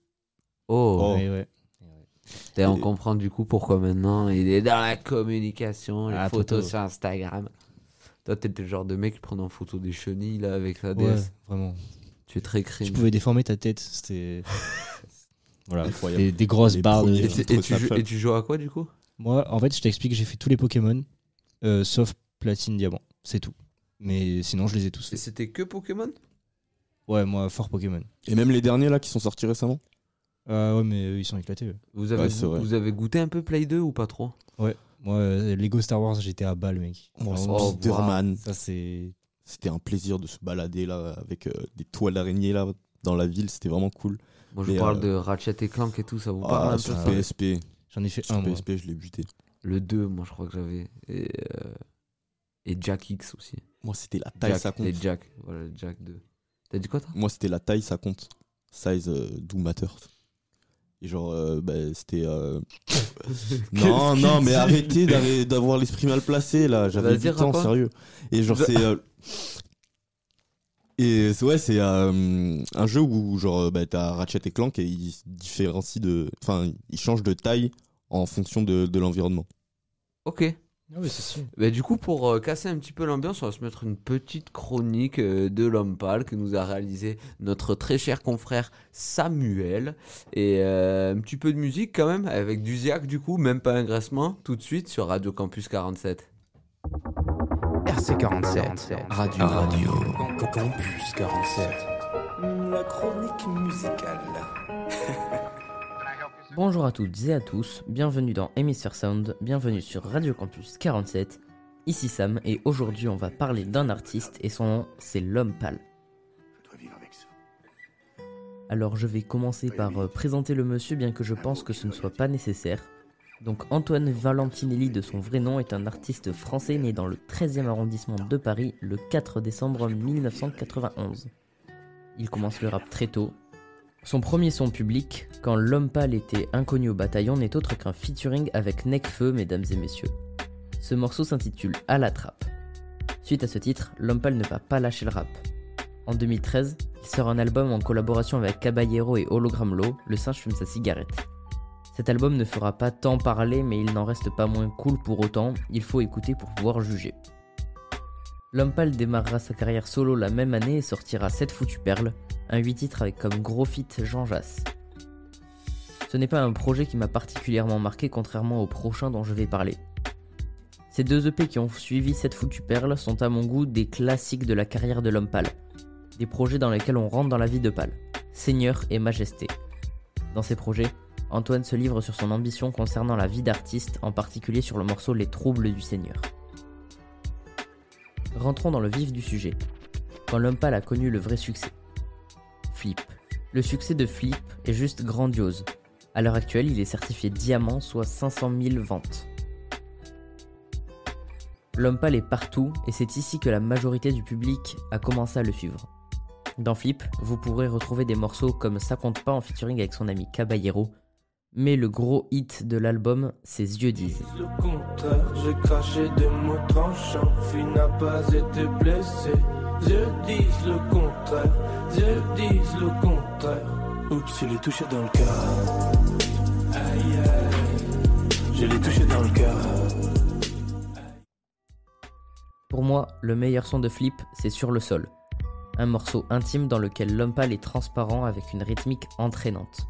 Oh, Oh. Ouais, ouais. Et on Et- comprend du coup pourquoi maintenant il est dans la communication, les Ah, photos Toto. sur Instagram. Toi, t'es le genre de mec qui prend en photo des chenilles là avec la DS. Ouais, vraiment. Tu es très Tu pouvais déformer ta tête, c'était. (laughs) voilà, Incroyable. des, des grosses Les barres de. Et, tu- et tu, joues- Snapchat. et tu joues à quoi du coup? Moi, en fait, je t'explique, j'ai fait tous les Pokémon, euh, sauf Platine Diamant. C'est tout. Mais sinon, je les ai tous Et c'était que Pokémon? Ouais, moi, fort Pokémon. Et même les derniers là qui sont sortis récemment. Euh, ouais, mais eux, ils sont éclatés. eux. vous avez, Ouais, c'est vous, vrai. vous avez goûté un peu Play 2 ou pas trop? Moi, euh, Lego Star Wars, j'étais à balle, mec. Oh, Vraiment, oh, Spider-Man. ça, c'est. C'était un plaisir de se balader là avec euh, des toiles d'araignée là dans la ville. C'était vraiment cool. Moi je Mais, parle euh, de Ratchet et Clank et tout, ça vous parle Ah, un peu sur ça PSP. J'en ai fait Sur un, moi. PSP, je l'ai buté. Le 2, moi je crois que j'avais. Et, euh, et Jack X aussi. Moi, c'était la taille, Jack, ça compte. Les Jack, voilà, Jack 2. T'as dit quoi toi? Moi, c'était la taille, ça compte. Size euh, do matter. Et genre, euh, bah, c'était. euh, (laughs) non, non, mais dit arrêtez d'avoir l'esprit mal placé là. J'avais Vas-y, 8 ans, raconte. sérieux. Et genre, c'est. euh, Et c'est- ouais, c'est euh, un jeu où genre bah, t'as Ratchet et Clank et ils se différencient de. Enfin, ils changent de taille en fonction de, de l'environnement. Ok. Ah ouais, c'est sûr. Bah, du coup, pour euh, casser un petit peu l'ambiance, on va se mettre une petite chronique euh, de l'homme pâle que nous a réalisé notre très cher confrère Samuel. Et euh, un petit peu de musique quand même, avec du Ziac du coup, même pas un graissement, tout de suite sur Radio Campus 47. RC47 Radio Radio Campus 47 La chronique musicale Bonjour à toutes et à tous, bienvenue dans Hemisphere Sound, bienvenue sur Radio Campus 47. Ici Sam et aujourd'hui on va parler d'un artiste et son nom c'est L'Homme Pâle. Alors je vais commencer par euh, présenter le monsieur bien que je pense que ce ne soit pas nécessaire. Donc Antoine Valentinelli de son vrai nom est un artiste français né dans le 13e arrondissement de Paris le 4 décembre 1991. Il commence le rap très tôt, son premier son public, quand l'homme pâle était inconnu au bataillon, n'est autre qu'un featuring avec Necfeu, mesdames et messieurs. Ce morceau s'intitule À la trappe. Suite à ce titre, l'homme pâle ne va pas lâcher le rap. En 2013, il sort un album en collaboration avec Caballero et Hologram Low, Le singe fume sa cigarette. Cet album ne fera pas tant parler, mais il n'en reste pas moins cool pour autant, il faut écouter pour pouvoir juger. L'homme pâle démarrera sa carrière solo la même année et sortira 7 foutues perles, un 8 titres avec comme gros feat Jean Jass. Ce n'est pas un projet qui m'a particulièrement marqué contrairement au prochain dont je vais parler. Ces deux EP qui ont suivi cette foutue perle sont à mon goût des classiques de la carrière de l'homme pâle. Des projets dans lesquels on rentre dans la vie de pâle. Seigneur et Majesté. Dans ces projets, Antoine se livre sur son ambition concernant la vie d'artiste, en particulier sur le morceau Les troubles du Seigneur. Rentrons dans le vif du sujet. Quand l'homme a connu le vrai succès. Flip. Le succès de Flip est juste grandiose. À l'heure actuelle, il est certifié diamant, soit 500 000 ventes. L'homme est partout et c'est ici que la majorité du public a commencé à le suivre. Dans Flip, vous pourrez retrouver des morceaux comme Ça compte pas en featuring avec son ami Caballero, mais le gros hit de l'album, Ses yeux disent. Le contraire, j'ai craché des mots tranchants. Fille n'a pas été blessé. Dieu disent le contraire, Dieu disent le contraire. Oups, je l'ai touché dans le cœur. Aïe aïe, je l'ai touché dans le cœur. Pour moi, le meilleur son de Flip, c'est Sur le sol. Un morceau intime dans lequel l'homme pâle est transparent avec une rythmique entraînante.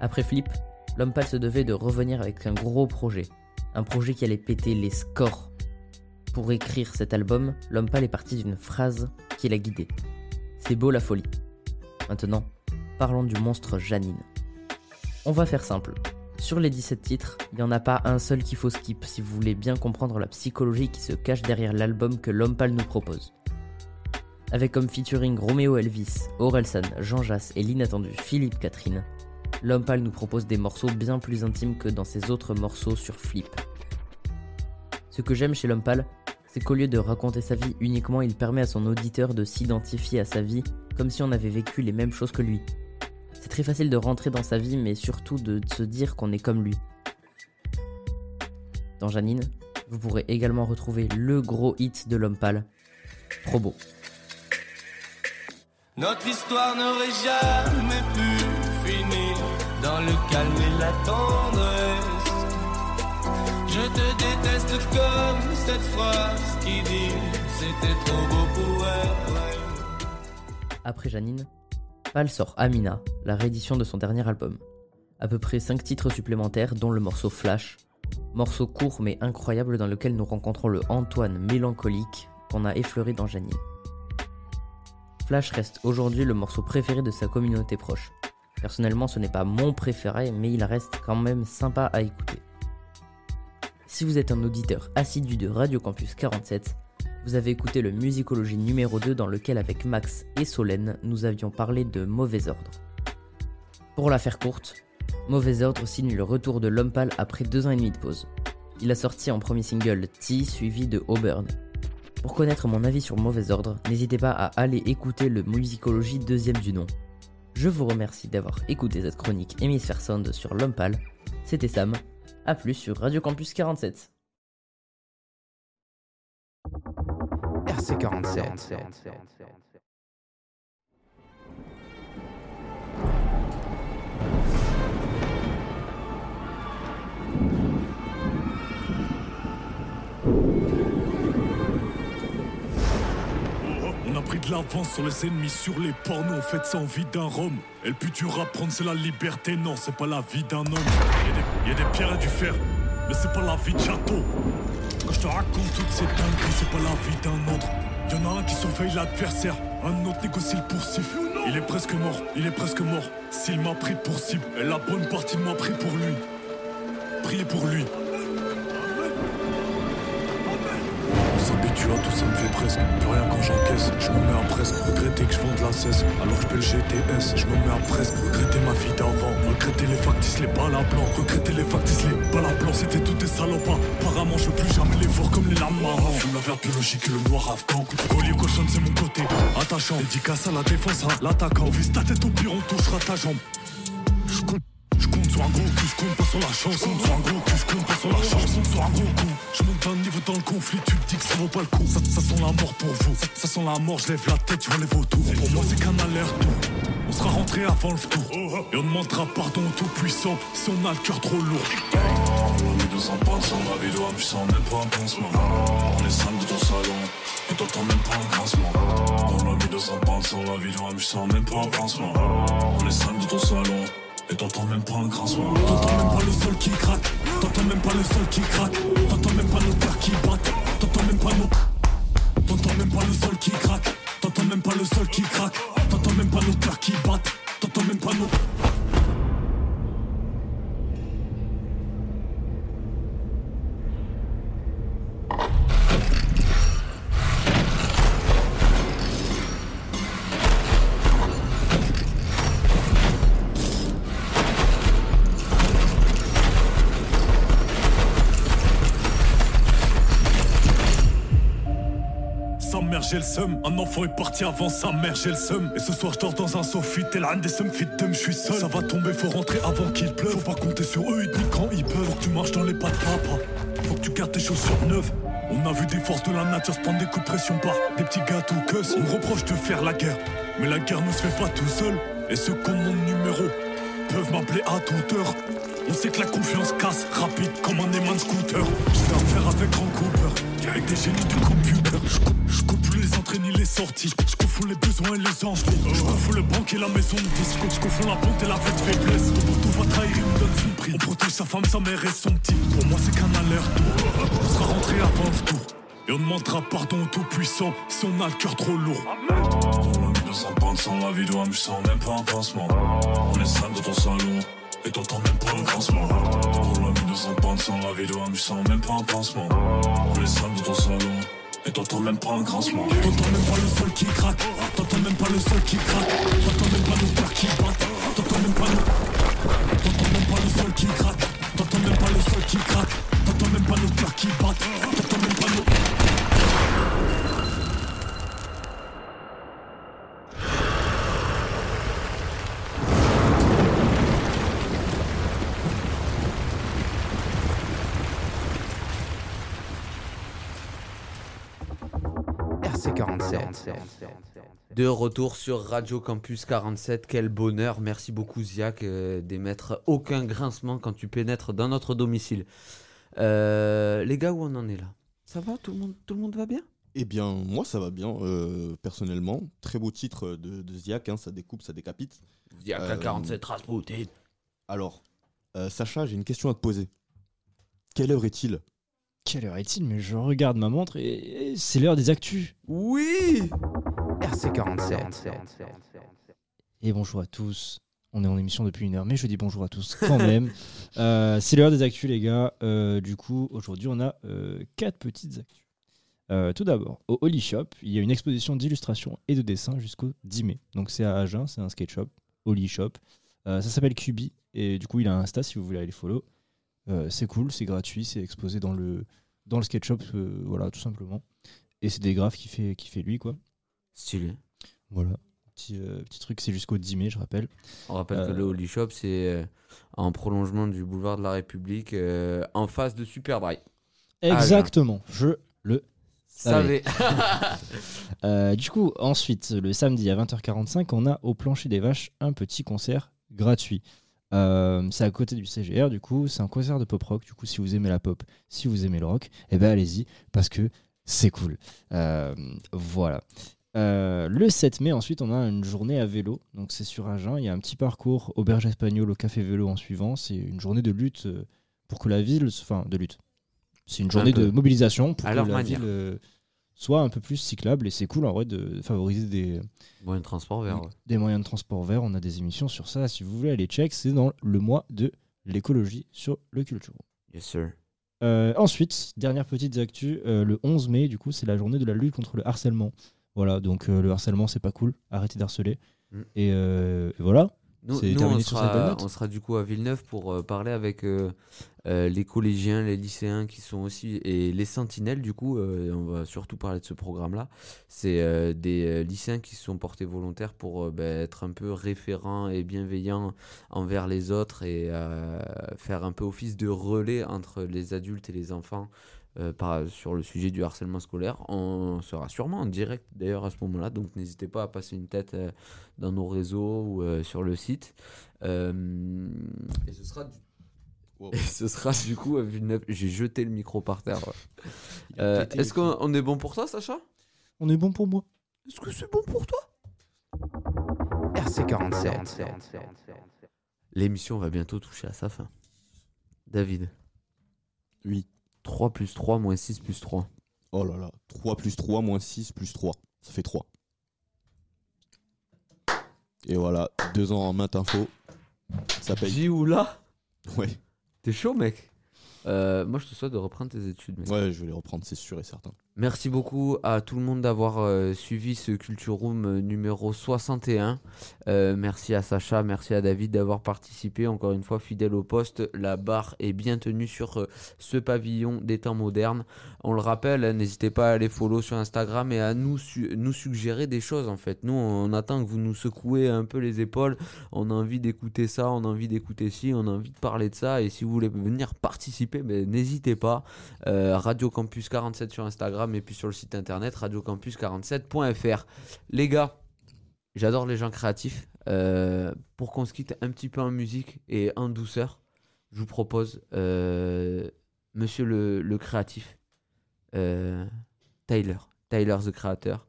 Après Flip, l'homme pâle se devait de revenir avec un gros projet. Un projet qui allait péter les scores. Pour écrire cet album, l'homme pâle est parti d'une phrase qui l'a guidé. C'est beau la folie. Maintenant, parlons du monstre Janine. On va faire simple. Sur les 17 titres, il n'y en a pas un seul qu'il faut skip si vous voulez bien comprendre la psychologie qui se cache derrière l'album que l'homme pâle nous propose. Avec comme featuring Roméo Elvis, Orelsan, Jean Jass et l'inattendu Philippe Catherine, l'homme pâle nous propose des morceaux bien plus intimes que dans ses autres morceaux sur Flip. Ce que j'aime chez l'homme pâle, c'est qu'au lieu de raconter sa vie uniquement, il permet à son auditeur de s'identifier à sa vie comme si on avait vécu les mêmes choses que lui. C'est très facile de rentrer dans sa vie, mais surtout de se dire qu'on est comme lui. Dans Janine, vous pourrez également retrouver le gros hit de l'homme pâle, Trop. Notre histoire n'aurait jamais pu finir le calme et la. Je te déteste comme cette phrase qui dit c'était trop beau pour elle. Après Janine, Pal sort Amina, la réédition de son dernier album. À peu près 5 titres supplémentaires, dont le morceau Flash, morceau court mais incroyable dans lequel nous rencontrons le Antoine mélancolique qu'on a effleuré dans Janine. Flash reste aujourd'hui le morceau préféré de sa communauté proche. Personnellement, ce n'est pas mon préféré, mais il reste quand même sympa à écouter. Si vous êtes un auditeur assidu de Radio Campus 47, vous avez écouté le Musicologie numéro 2 dans lequel avec Max et Solène, nous avions parlé de Mauvais Ordre. Pour la faire courte, Mauvais Ordre signe le retour de l'homme après deux ans et demi de pause. Il a sorti en premier single T suivi de Auburn. Pour connaître mon avis sur Mauvais Ordre, n'hésitez pas à aller écouter le Musicologie deuxième du nom. Je vous remercie d'avoir écouté cette chronique Hémisphère Sound sur l'homme. C'était Sam. A plus sur Radio Campus 47. RC 47. L'avance sur les ennemis, sur les pornos, on fait ça vie d'un rhum. Et le but du rap, prendre c'est la liberté, non, c'est pas la vie d'un homme. Y a, des, y a des pierres et du fer, mais c'est pas la vie de château. Quand je te raconte toutes ces dingueries, c'est pas la vie d'un autre. Y'en a un qui surveille l'adversaire, un autre négocie le poursuif. Il est presque mort, il est presque mort. S'il m'a pris pour cible, et la bonne partie m'a pris pour lui. Priez pour lui. On s'habitue à tout, ça me fait presque. Plus rien quand j'encaisse, je me mets à presque regretter que je vende la cesse. Alors je paie le GTS, je me mets à presque regretter ma vie d'avant. Regretter les factices, les balles à blanc. Regretter les factices, les balles à blanc. C'était tout des salopards. Apparemment, je veux plus jamais les voir comme les lames marrants. Fume la verte biologique et le noir afghan. Collier cochon, c'est mon côté. Attachant, dédicace à la défense, à l'attaquant. Vise ta tête au pire, on touchera ta jambe. Gros coup, je compte pas sur la chance. Je compte sur un gros coup, je compte pas sur la chance. Je compte sur un gros coup. Je monte d'un niveau dans le conflit, tu te dis que ça vaut pas le coup. Ça, ça sent la mort pour vous. Ça, ça sent la mort, je lève la tête, tu vois les vautours. Pour moi, c'est qu'un aller-retour. On sera rentré avant le tour. Et on demandera pardon au tout-puissant si on a le cœur trop lourd. On a mis 200 points sur ma vie d'homme, je sens même pas un pansement. On est cinq de ton salon, et t'entends même pas un grincement. On a mis 200 points sur la vie d'homme, je sens même pas un pansement. On est cinq de ton salon, et t'entends même pas un grincement. T'entends même pas le sol qui craque. T'entends même pas le sol qui craque. T'entends même pas nos cœurs qui battent. T'entends même pas nos. T'entends même pas le sol qui craque. T'entends même pas le sol qui craque. T'entends même pas nos cœurs qui battent. T'entends même pas nos. J'ai le un enfant est parti avant sa mère j'ai le seum. Et ce soir je dors dans un sofi, tel un des seum fit je suis seul. Ça va tomber, faut rentrer avant qu'il pleuve. Faut pas compter sur eux, ils disent quand ils peuvent. Faut que tu marches dans les pas de papa. Faut que tu gardes tes chaussures neuves. On a vu des forces de la nature se prendre des coups de pression par des petits gâteaux que On me reproche de faire la guerre Mais la guerre ne se fait pas tout seul. Et ceux qui ont mon numéro peuvent m'appeler à toute heure. On sait que la confiance casse rapide comme un aimant scooter. Je fais affaire avec grand Cooper, avec des génies du computer. Sorties. Je confonds les besoins et les envies. Je le banque et la maison de disque. Je confonds la bonté et la fête faiblesse. Ton va trahir, il me donne son prix. On protège sa femme, sa mère et son petit. Pour moi, c'est qu'un aller-retour. On sera rentré avant le tour. Et on demandera pardon au tout-puissant si on a le cœur trop lourd. On a mis 200 points sur la vie d'homme, je sens même pas un pansement. On est cinq dans ton salon, et t'entends même pas un grincement. On a mis 200 points sur la vie d'homme, je sens même pas un pansement. On est cinq dans ton salon, et t'entends même pas un grincement. T'entends même pas le sol qui craque. T'entends même pas le sol qui craque. T'entends même pas nos cœurs qui battent. T'entends même pas nos. T'entends même pas le sol qui craque. T'entends même pas le sol qui craque. T'entends même pas nos cœurs qui battent. De retour sur Radio Campus 47, quel bonheur. Merci beaucoup Ziak euh, d'émettre aucun grincement quand tu pénètres dans notre domicile. Euh, les gars, où on en est là? Ça va? Tout le, monde, tout le monde va bien? Eh bien, moi, ça va bien, euh, personnellement. Très beau titre de, de Ziak, hein, ça découpe, ça décapite. Ziak Euh, 47 Rasputin. Alors, euh, Sacha, j'ai une question à te poser. Quelle heure est-il? Quelle heure est-il Mais je regarde ma montre et et c'est l'heure des actus. Oui RC47. Et bonjour à tous. On est en émission depuis une heure, mais je dis bonjour à tous quand même. (laughs) Euh, c'est l'heure des actus, les gars. Euh, du coup, aujourd'hui, on a euh, quatre petites actus. Euh, tout d'abord, au Holy Shop, il y a une exposition d'illustrations et de dessins jusqu'au 10 mai. Donc, c'est à Agen, c'est un skate shop, Holy Shop. Euh, ça s'appelle Cubi, et du coup, il a un Insta si vous voulez aller follow. Euh, c'est cool, c'est gratuit, c'est exposé dans le, dans le skate shop, euh, voilà, tout simplement. Et c'est des graphes qui fait, qui fait lui, quoi. Stylé. Voilà. Petit, euh, petit truc, c'est jusqu'au 10 mai, je rappelle. On rappelle que le Holy Shop, c'est en prolongement du boulevard de la République, euh, en face de Superdry. Exactement, je le savais. (laughs) Du coup, ensuite, le samedi à 20h45, on a au plancher des vaches un petit concert gratuit. Euh, c'est à côté du CGR, du coup, c'est un concert de pop rock. Du coup, si vous aimez la pop, si vous aimez le rock, eh ben allez-y parce que c'est cool. Euh, voilà. Euh, le 7 mai, ensuite, on a une journée à vélo. Donc, c'est sur Agen. Il y a un petit parcours auberge espagnole au café vélo en suivant. C'est une journée de lutte pour que la ville. Enfin, de lutte. C'est une journée de mobilisation pour que la manière. ville soit un peu plus cyclable. Et c'est cool en vrai de favoriser des, Moyen de transport vert, ouais. des moyens de transport verts. On a des émissions sur ça. Si vous voulez aller check, c'est dans le mois de l'écologie sur le culture. Yes, sir. Euh, ensuite, dernière petite actu, euh, le 11 mai, du coup, c'est la journée de la lutte contre le harcèlement. Voilà, donc euh, le harcèlement, c'est pas cool. Arrêtez d'harceler. Mm. Et, et voilà. Nous, on, sera, note. on sera du coup à Villeneuve pour euh, parler avec euh, euh, les collégiens, les lycéens qui sont aussi et les sentinelles du coup. on va surtout parler de ce programme-là. C'est des lycéens qui se sont portés volontaires pour ben, être un peu référents et bienveillants envers les autres et faire un peu office de relais entre les adultes et les enfants. Euh, par, sur le sujet du harcèlement scolaire. On sera sûrement en direct d'ailleurs à ce moment-là, donc n'hésitez pas à passer une tête euh, dans nos réseaux ou euh, sur le site. Euh, et ce sera du, Wow. et ce sera du coup. J'ai jeté le micro par terre. (laughs) Euh, Est-ce qu'on on est bon pour toi, Sacha? On est bon pour moi. Est-ce que c'est bon pour toi? RC47. L'émission va bientôt toucher à sa fin. David, Oui. 3 plus 3 moins 6 plus 3. Oh là là. 3 plus 3 moins 6 plus 3. Ça fait 3. Et voilà, deux ans en maths info. Ça paye. Ou là? Ouais. T'es chaud, mec? Euh, Moi, je te souhaite de reprendre tes études, mec. Ouais, je vais les reprendre, c'est sûr et certain. Merci beaucoup à tout le monde d'avoir euh, suivi ce Culture Room euh, numéro 61. Euh, merci à Sacha, merci à David d'avoir participé. Encore une fois, fidèle au poste, la barre est bien tenue sur ce pavillon des temps modernes. On le rappelle, hein, n'hésitez pas à aller follow sur Instagram et à nous, nous suggérer des choses en fait. Nous, on attend que vous nous secouez un peu les épaules. On a envie d'écouter ça, on a envie d'écouter ci, on a envie de parler de ça. Et si vous voulez venir participer, ben, n'hésitez pas. Radio Campus 47 sur Instagram et puis sur le site internet radiocampus47.fr. Les gars, j'adore les gens créatifs. Euh, pour qu'on se quitte un petit peu en musique et en douceur, je vous propose euh, Monsieur le, le créatif, euh, Tyler, Tyler the Creator,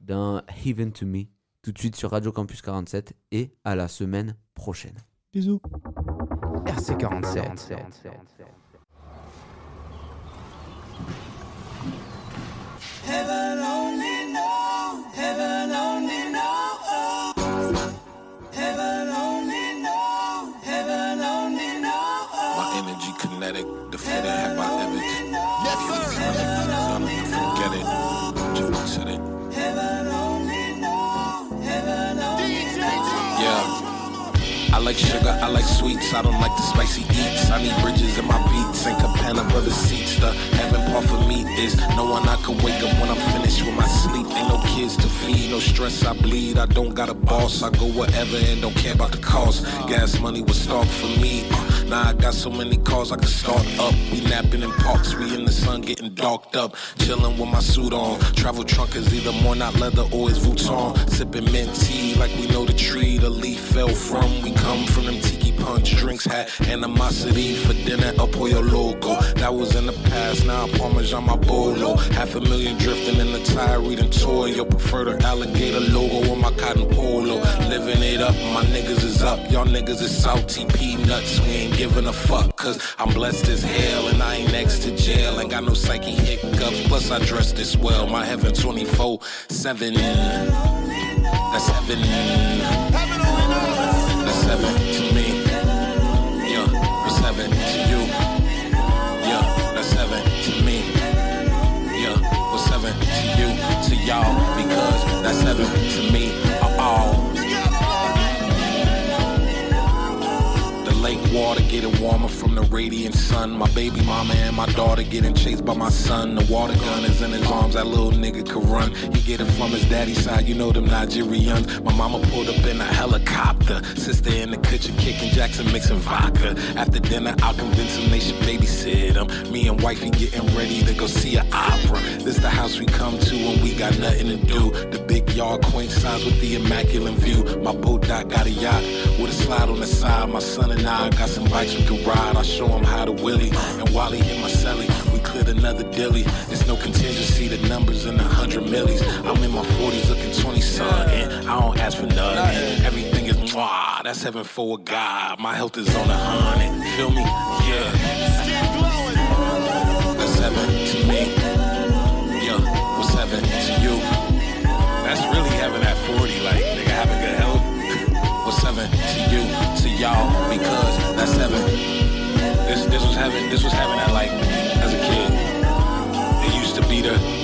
d'un Heaven to Me, tout de suite sur Radio Campus 47 et à la semaine prochaine. Bisous. RC47. Heaven only know, heaven only know. Heaven only know, heaven only know. My energy kinetic, the fitter have my image. Yes, sir. Yes, sir. Forget it. Jimmy said it. Heaven only know, heaven only know. Yeah. I like sugar, I like sweets, I don't like the spicy eats. I need bridges in my beats and Cabana brother seats. The for me is no one I can wake up when I'm finished with my sleep. Ain't no kids to feed. No stress, I bleed. I don't got a boss. I go wherever and don't care about the cost. Gas money was stock for me. Now I got so many cars I can start up. We napping in parks, we in the sun getting darked up. Chilling with my suit on. Travel trunk is either more not leather or it's Vuitton. Sipping mint tea like we know the tree the leaf fell from. We come from them punch drinks, had animosity for dinner. Up your logo. That was in the past, now Parmesan my bolo. Half a million drifting in the tire, reading toy. Your preferred alligator logo on my cotton polo. Living it up, my niggas is up. Y'all niggas is salty peanuts. We ain't giving a fuck, cause I'm blessed as hell. And I ain't next to jail. Ain't got no psyche hiccups. Plus, I dress this well. My heaven 24 7. That's heaven. Y'all? Because that's heaven to me. Water getting warmer from the radiant sun. My baby mama and my daughter getting chased by my son. The water gun is in his arms, that little nigga could run. He get it from his daddy's side, you know them Nigerians. My mama pulled up in a helicopter. Sister in the kitchen kicking Jackson mixing vodka. After dinner, I'll convince him they should babysit him. Me and wifey getting ready to go see an opera. This the house we come to when we got nothing to do. The big yard quaint size with the immaculate view. My boat dock got a yacht with a slide on the side. My son and I got some bikes we can ride. I show him how to willy. And while he in my celly, we cleared another dilly. It's no contingency, the numbers in the hundred millies. I'm in my 40s looking 20 something. I don't ask for nothing. Everything is mwah. That's heaven for a God. My health is on a hundred. Feel me? Yeah. That's heaven to me. Yeah. What's heaven to you? That's really y'all? Because that's heaven. This this was heaven. This was heaven at like as a kid. It used to be the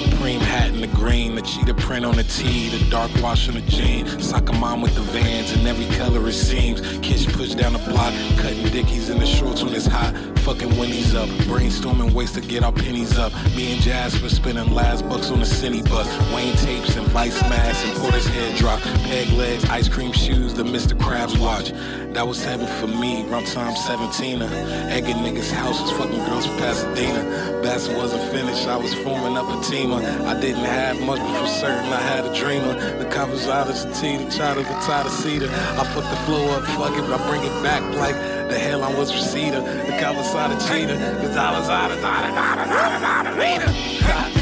the green, the cheetah print on the tee, the dark wash on the jean, soccer mom with the vans in every color it seems. Kids push down the block, cutting dickies in the shorts when it's hot. Fucking Wendy's up, brainstorming ways to get our pennies up. Me and Jasper spending last bucks on the city bus. Wayne tapes and vice masks and Porter's head drop. Peg legs, ice cream shoes, the Mr. Krabs watch. That was heaven for me, around time 17. Egging niggas' houses, fucking girls from Pasadena. Bassett wasn't finished, I was forming up a team. I didn't had much, but for certain I had a dreamer. The conversatas, the tea, the chata, the tata cedar. I put the flow up, fuck it, but I bring it back like the hell I was receiver. The conversata cheater, the dollars out of da da da of, da da